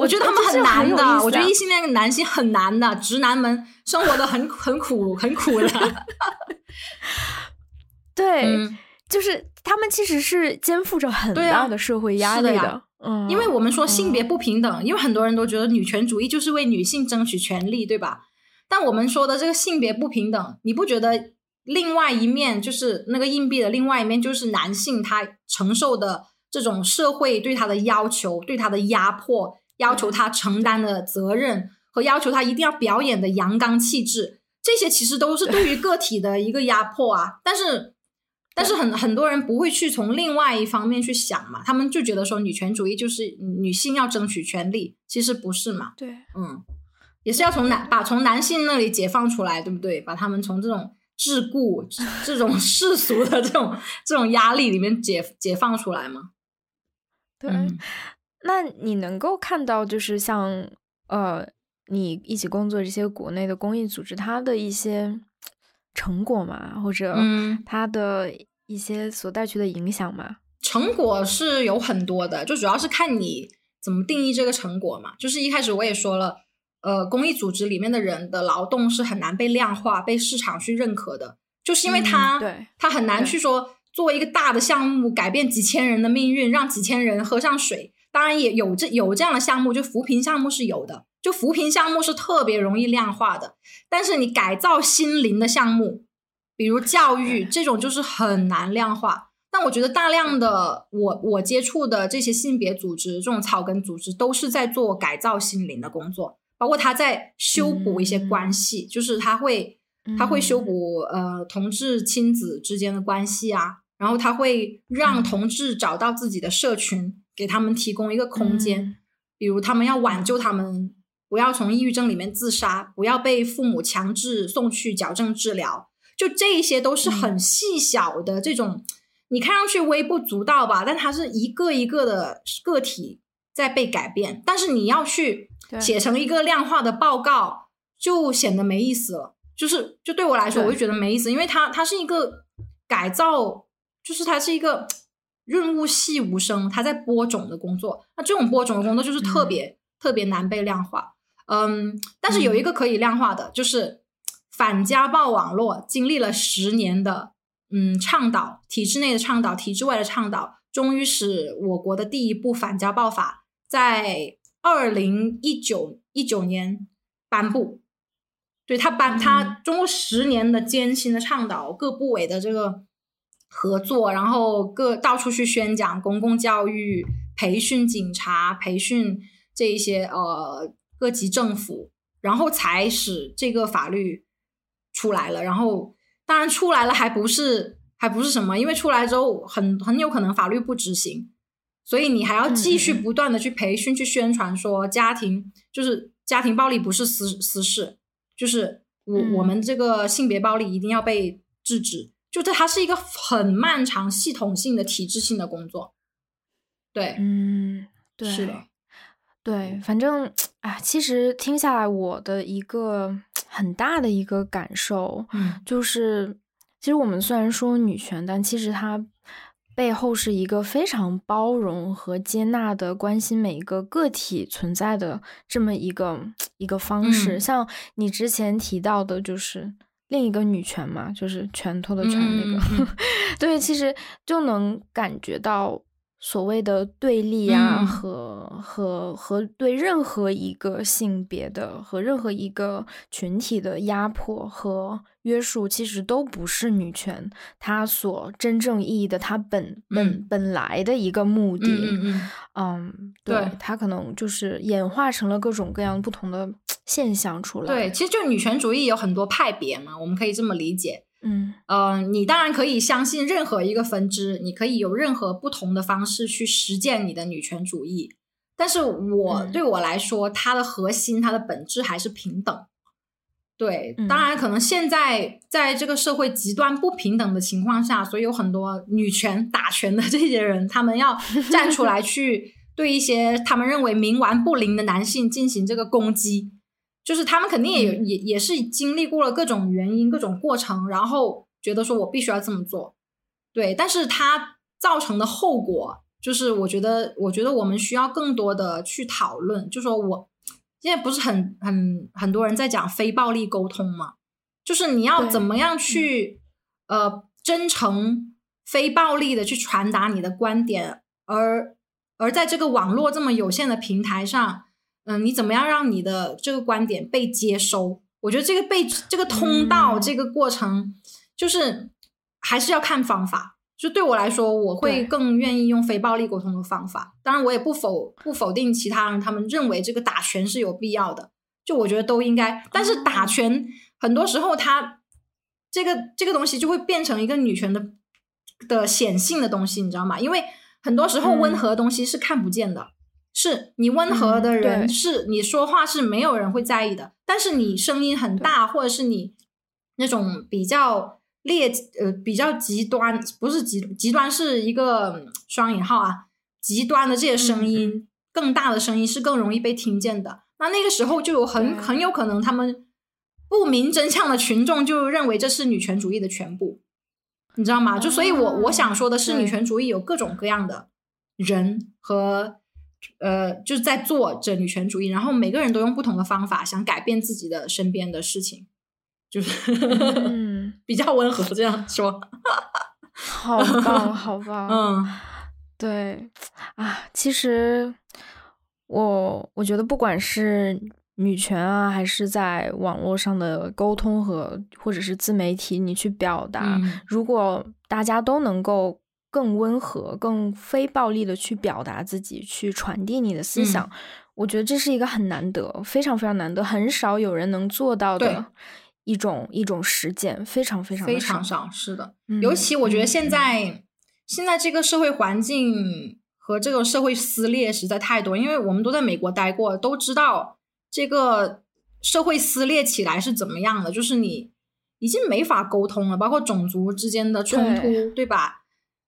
我觉得他们很难的，我觉得异性恋男性很难的，直男们生活的很很苦很苦的。对，就是他们其实是肩负着很大的社会压力的。嗯，因为我们说性别不平等，因为很多人都觉得女权主义就是为女性争取权利，对吧？但我们说的这个性别不平等，你不觉得另外一面就是那个硬币的另外一面，就是男性他承受的这种社会对他的要求，对他的压迫。要求他承担的责任和要求他一定要表演的阳刚气质，这些其实都是对于个体的一个压迫啊。但是，但是很很多人不会去从另外一方面去想嘛，他们就觉得说女权主义就是女性要争取权利，其实不是嘛？对，嗯，也是要从男把从男性那里解放出来，对不对？把他们从这种桎梏、这种世俗的这种这种压力里面解解放出来嘛？对。那你能够看到，就是像呃，你一起工作这些国内的公益组织，它的一些成果嘛？或者它的一些所带去的影响吗？成果是有很多的，就主要是看你怎么定义这个成果嘛。就是一开始我也说了，呃，公益组织里面的人的劳动是很难被量化、被市场去认可的，就是因为他对他很难去说做一个大的项目，改变几千人的命运，让几千人喝上水。当然也有这有这样的项目，就扶贫项目是有的，就扶贫项目是特别容易量化的。但是你改造心灵的项目，比如教育这种，就是很难量化。但我觉得大量的我我接触的这些性别组织，这种草根组织，都是在做改造心灵的工作，包括他在修补一些关系，就是他会他会修补呃同志亲子之间的关系啊，然后他会让同志找到自己的社群。给他们提供一个空间，比如他们要挽救他们，不要从抑郁症里面自杀，不要被父母强制送去矫正治疗，就这些都是很细小的这种，你看上去微不足道吧？但它是一个一个的个体在被改变，但是你要去写成一个量化的报告，就显得没意思了。就是就对我来说，我就觉得没意思，因为它它是一个改造，就是它是一个。润物细无声，它在播种的工作，那这种播种的工作就是特别特别难被量化。嗯，但是有一个可以量化的，就是反家暴网络经历了十年的嗯倡导，体制内的倡导，体制外的倡导，终于使我国的第一部反家暴法在二零一九一九年颁布。对他颁，他中国十年的艰辛的倡导，各部委的这个。合作，然后各到处去宣讲公共教育，培训警察，培训这一些呃各级政府，然后才使这个法律出来了。然后当然出来了还不是还不是什么，因为出来之后很很有可能法律不执行，所以你还要继续不断的去培训、去宣传，说家庭就是家庭暴力不是私私事，就是我我们这个性别暴力一定要被制止。就这，它是一个很漫长、系统性的、体制性的工作。对，嗯，对，是的，对，反正哎，其实听下来，我的一个很大的一个感受，嗯，就是，其实我们虽然说女权，但其实它背后是一个非常包容和接纳的，关心每一个个体存在的这么一个一个方式。像你之前提到的，就是。另一个女权嘛，就是拳头的拳那个，对，其实就能感觉到所谓的对立啊，和和和对任何一个性别的和任何一个群体的压迫和约束，其实都不是女权它所真正意义的，它本本本来的一个目的。嗯，对，它可能就是演化成了各种各样不同的。现象出来，对，其实就女权主义有很多派别嘛，我们可以这么理解。嗯，呃，你当然可以相信任何一个分支，你可以有任何不同的方式去实践你的女权主义。但是我对我来说，它的核心、它的本质还是平等。对，当然可能现在在这个社会极端不平等的情况下，所以有很多女权打拳的这些人，他们要站出来去 对一些他们认为冥顽不灵的男性进行这个攻击。就是他们肯定也也也是经历过了各种原因、各种过程，然后觉得说我必须要这么做，对。但是它造成的后果，就是我觉得，我觉得我们需要更多的去讨论。就说我现在不是很很很多人在讲非暴力沟通嘛，就是你要怎么样去呃真诚、非暴力的去传达你的观点，而而在这个网络这么有限的平台上。嗯，你怎么样让你的这个观点被接收？我觉得这个被这个通道这个过程，就是还是要看方法。就对我来说，我会更愿意用非暴力沟通的方法。当然，我也不否不否定其他人他们认为这个打拳是有必要的。就我觉得都应该，但是打拳很多时候它这个这个东西就会变成一个女权的的显性的东西，你知道吗？因为很多时候温和的东西是看不见的。是你温和的人，是你说话是没有人会在意的。但是你声音很大，或者是你那种比较劣呃比较极端，不是极极端是一个双引号啊，极端的这些声音，更大的声音是更容易被听见的。那那个时候就有很很有可能，他们不明真相的群众就认为这是女权主义的全部，你知道吗？就所以，我我想说的是，女权主义有各种各样的人和。呃，就是在做着女权主义，然后每个人都用不同的方法想改变自己的身边的事情，就是 比较温和这样说。好棒，好棒。嗯，对啊，其实我我觉得不管是女权啊，还是在网络上的沟通和或者是自媒体，你去表达，如果大家都能够。更温和、更非暴力的去表达自己，去传递你的思想，我觉得这是一个很难得、非常非常难得、很少有人能做到的一种一种实践，非常非常非常少。是的，尤其我觉得现在现在这个社会环境和这个社会撕裂实在太多，因为我们都在美国待过，都知道这个社会撕裂起来是怎么样的，就是你已经没法沟通了，包括种族之间的冲突，对吧？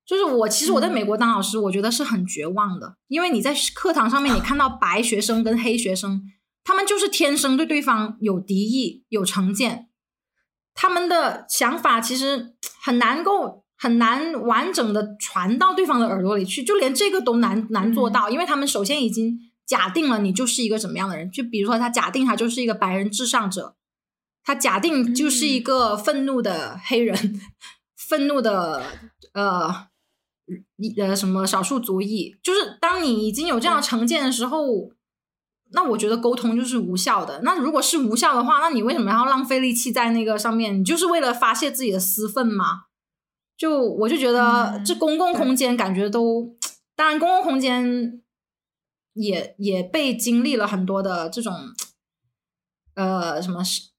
就是我，其实我在美国当老师，我觉得是很绝望的，因为你在课堂上面，你看到白学生跟黑学生，他们就是天生对对方有敌意、有成见，他们的想法其实很难够很难完整的传到对方的耳朵里去，就连这个都难难做到，因为他们首先已经假定了你就是一个什么样的人，就比如说他假定他就是一个白人至上者，他假定就是一个愤怒的黑人，愤怒的呃。你呃，什么少数族裔？就是当你已经有这样成见的时候，那我觉得沟通就是无效的。那如果是无效的话，那你为什么要浪费力气在那个上面？你就是为了发泄自己的私愤吗？就我就觉得这公共空间感觉都，当然公共空间也也被经历了很多的这种，呃，什么是，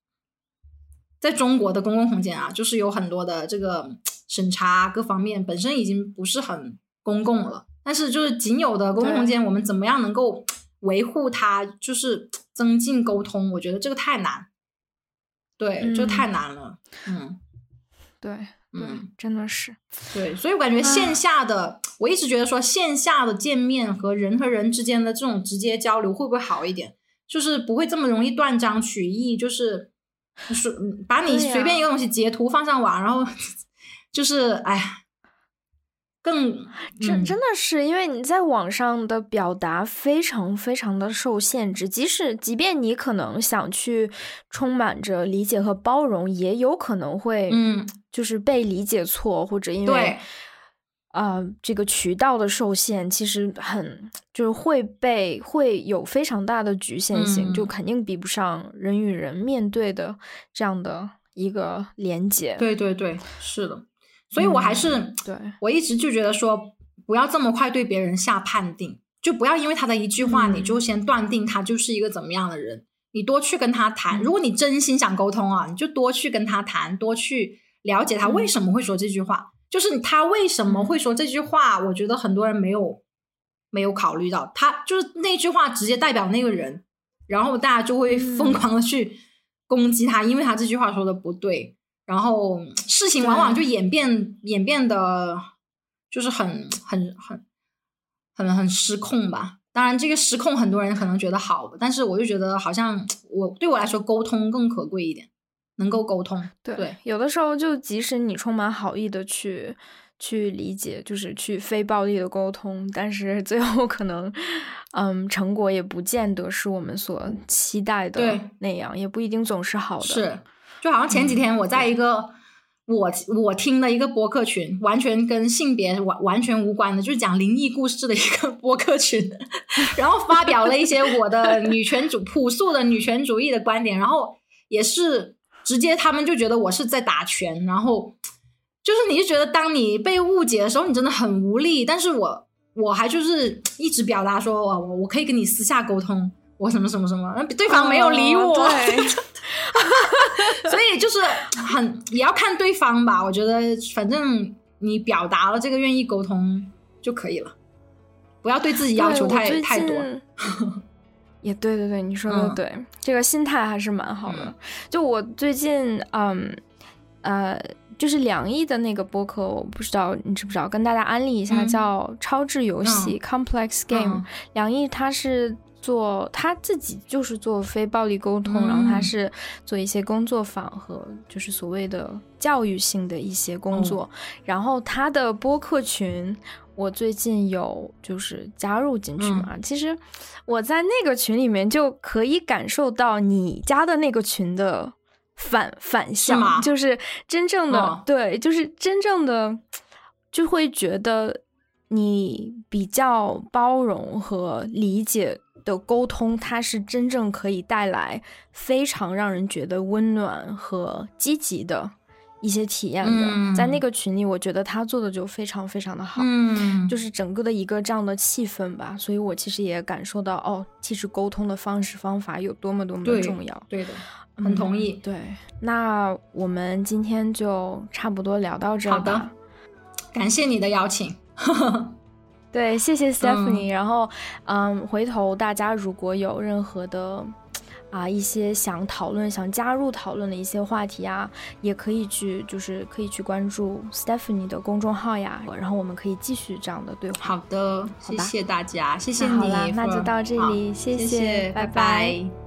在中国的公共空间啊，就是有很多的这个审查各方面本身已经不是很公共了，但是就是仅有的公共空间，我们怎么样能够维护它，就是 增进沟通？我觉得这个太难，对，这太难了，嗯，对。嗯，真的是，对，所以我感觉线下的，我一直觉得说线下的见面和人和人之间的这种直接交流会不会好一点？就是不会这么容易断章取义，就是是把你随便一个东西截图放上网，然后 就是哎。更真真的是，因为你在网上的表达非常非常的受限制，即使即便你可能想去充满着理解和包容，也有可能会嗯，就是被理解错，或者因为啊这个渠道的受限，其实很就是会被会有非常大的局限性，就肯定比不上人与人面对的这样的一个连接。对对对，是的。所以，我还是对我一直就觉得说，不要这么快对别人下判定，就不要因为他的一句话，你就先断定他就是一个怎么样的人。你多去跟他谈，如果你真心想沟通啊，你就多去跟他谈，多去了解他为什么会说这句话，就是他为什么会说这句话。我觉得很多人没有没有考虑到，他就是那句话直接代表那个人，然后大家就会疯狂的去攻击他，因为他这句话说的不对。然后事情往往就演变演变的，就是很很很很很失控吧。当然，这个失控很多人可能觉得好，但是我就觉得好像我对我来说沟通更可贵一点，能够沟通。对，有的时候就即使你充满好意的去去理解，就是去非暴力的沟通，但是最后可能嗯成果也不见得是我们所期待的那样，也不一定总是好的。是。就好像前几天我在一个我我听的一个播客群，完全跟性别完完全无关的，就是讲灵异故事的一个 播客群，然后发表了一些我的 女权主朴素的女权主义的观点，然后也是直接他们就觉得我是在打拳，然后就是你就觉得当你被误解的时候，你真的很无力，但是我我还就是一直表达说我我我可以跟你私下沟通，我什么什么什么，对方没有理我。所以就是很也要看对方吧，我觉得反正你表达了这个愿意沟通就可以了，不要对自己要求太太多。也对对对，你说的对，这个心态还是蛮好的。就我最近嗯呃，就是梁毅的那个播客，我不知道你知不知道，跟大家安利一下，叫超智游戏 （Complex Game）。梁毅他是。做他自己就是做非暴力沟通，然后他是做一些工作坊和就是所谓的教育性的一些工作，然后他的播客群我最近有就是加入进去嘛，其实我在那个群里面就可以感受到你加的那个群的反反向，就是真正的对，就是真正的就会觉得你比较包容和理解。的沟通，它是真正可以带来非常让人觉得温暖和积极的一些体验的。在那个群里，我觉得他做的就非常非常的好，嗯，就是整个的一个这样的气氛吧。所以我其实也感受到，哦，其实沟通的方式方法有多么多么的重要。对的，很同意。对，那我们今天就差不多聊到这儿吧。感谢你的邀请。对，谢谢 Stephanie。然后，嗯，回头大家如果有任何的啊一些想讨论、想加入讨论的一些话题啊，也可以去，就是可以去关注 Stephanie 的公众号呀。然后我们可以继续这样的对话。好的，谢谢大家，谢谢你。那就到这里，谢谢，拜拜。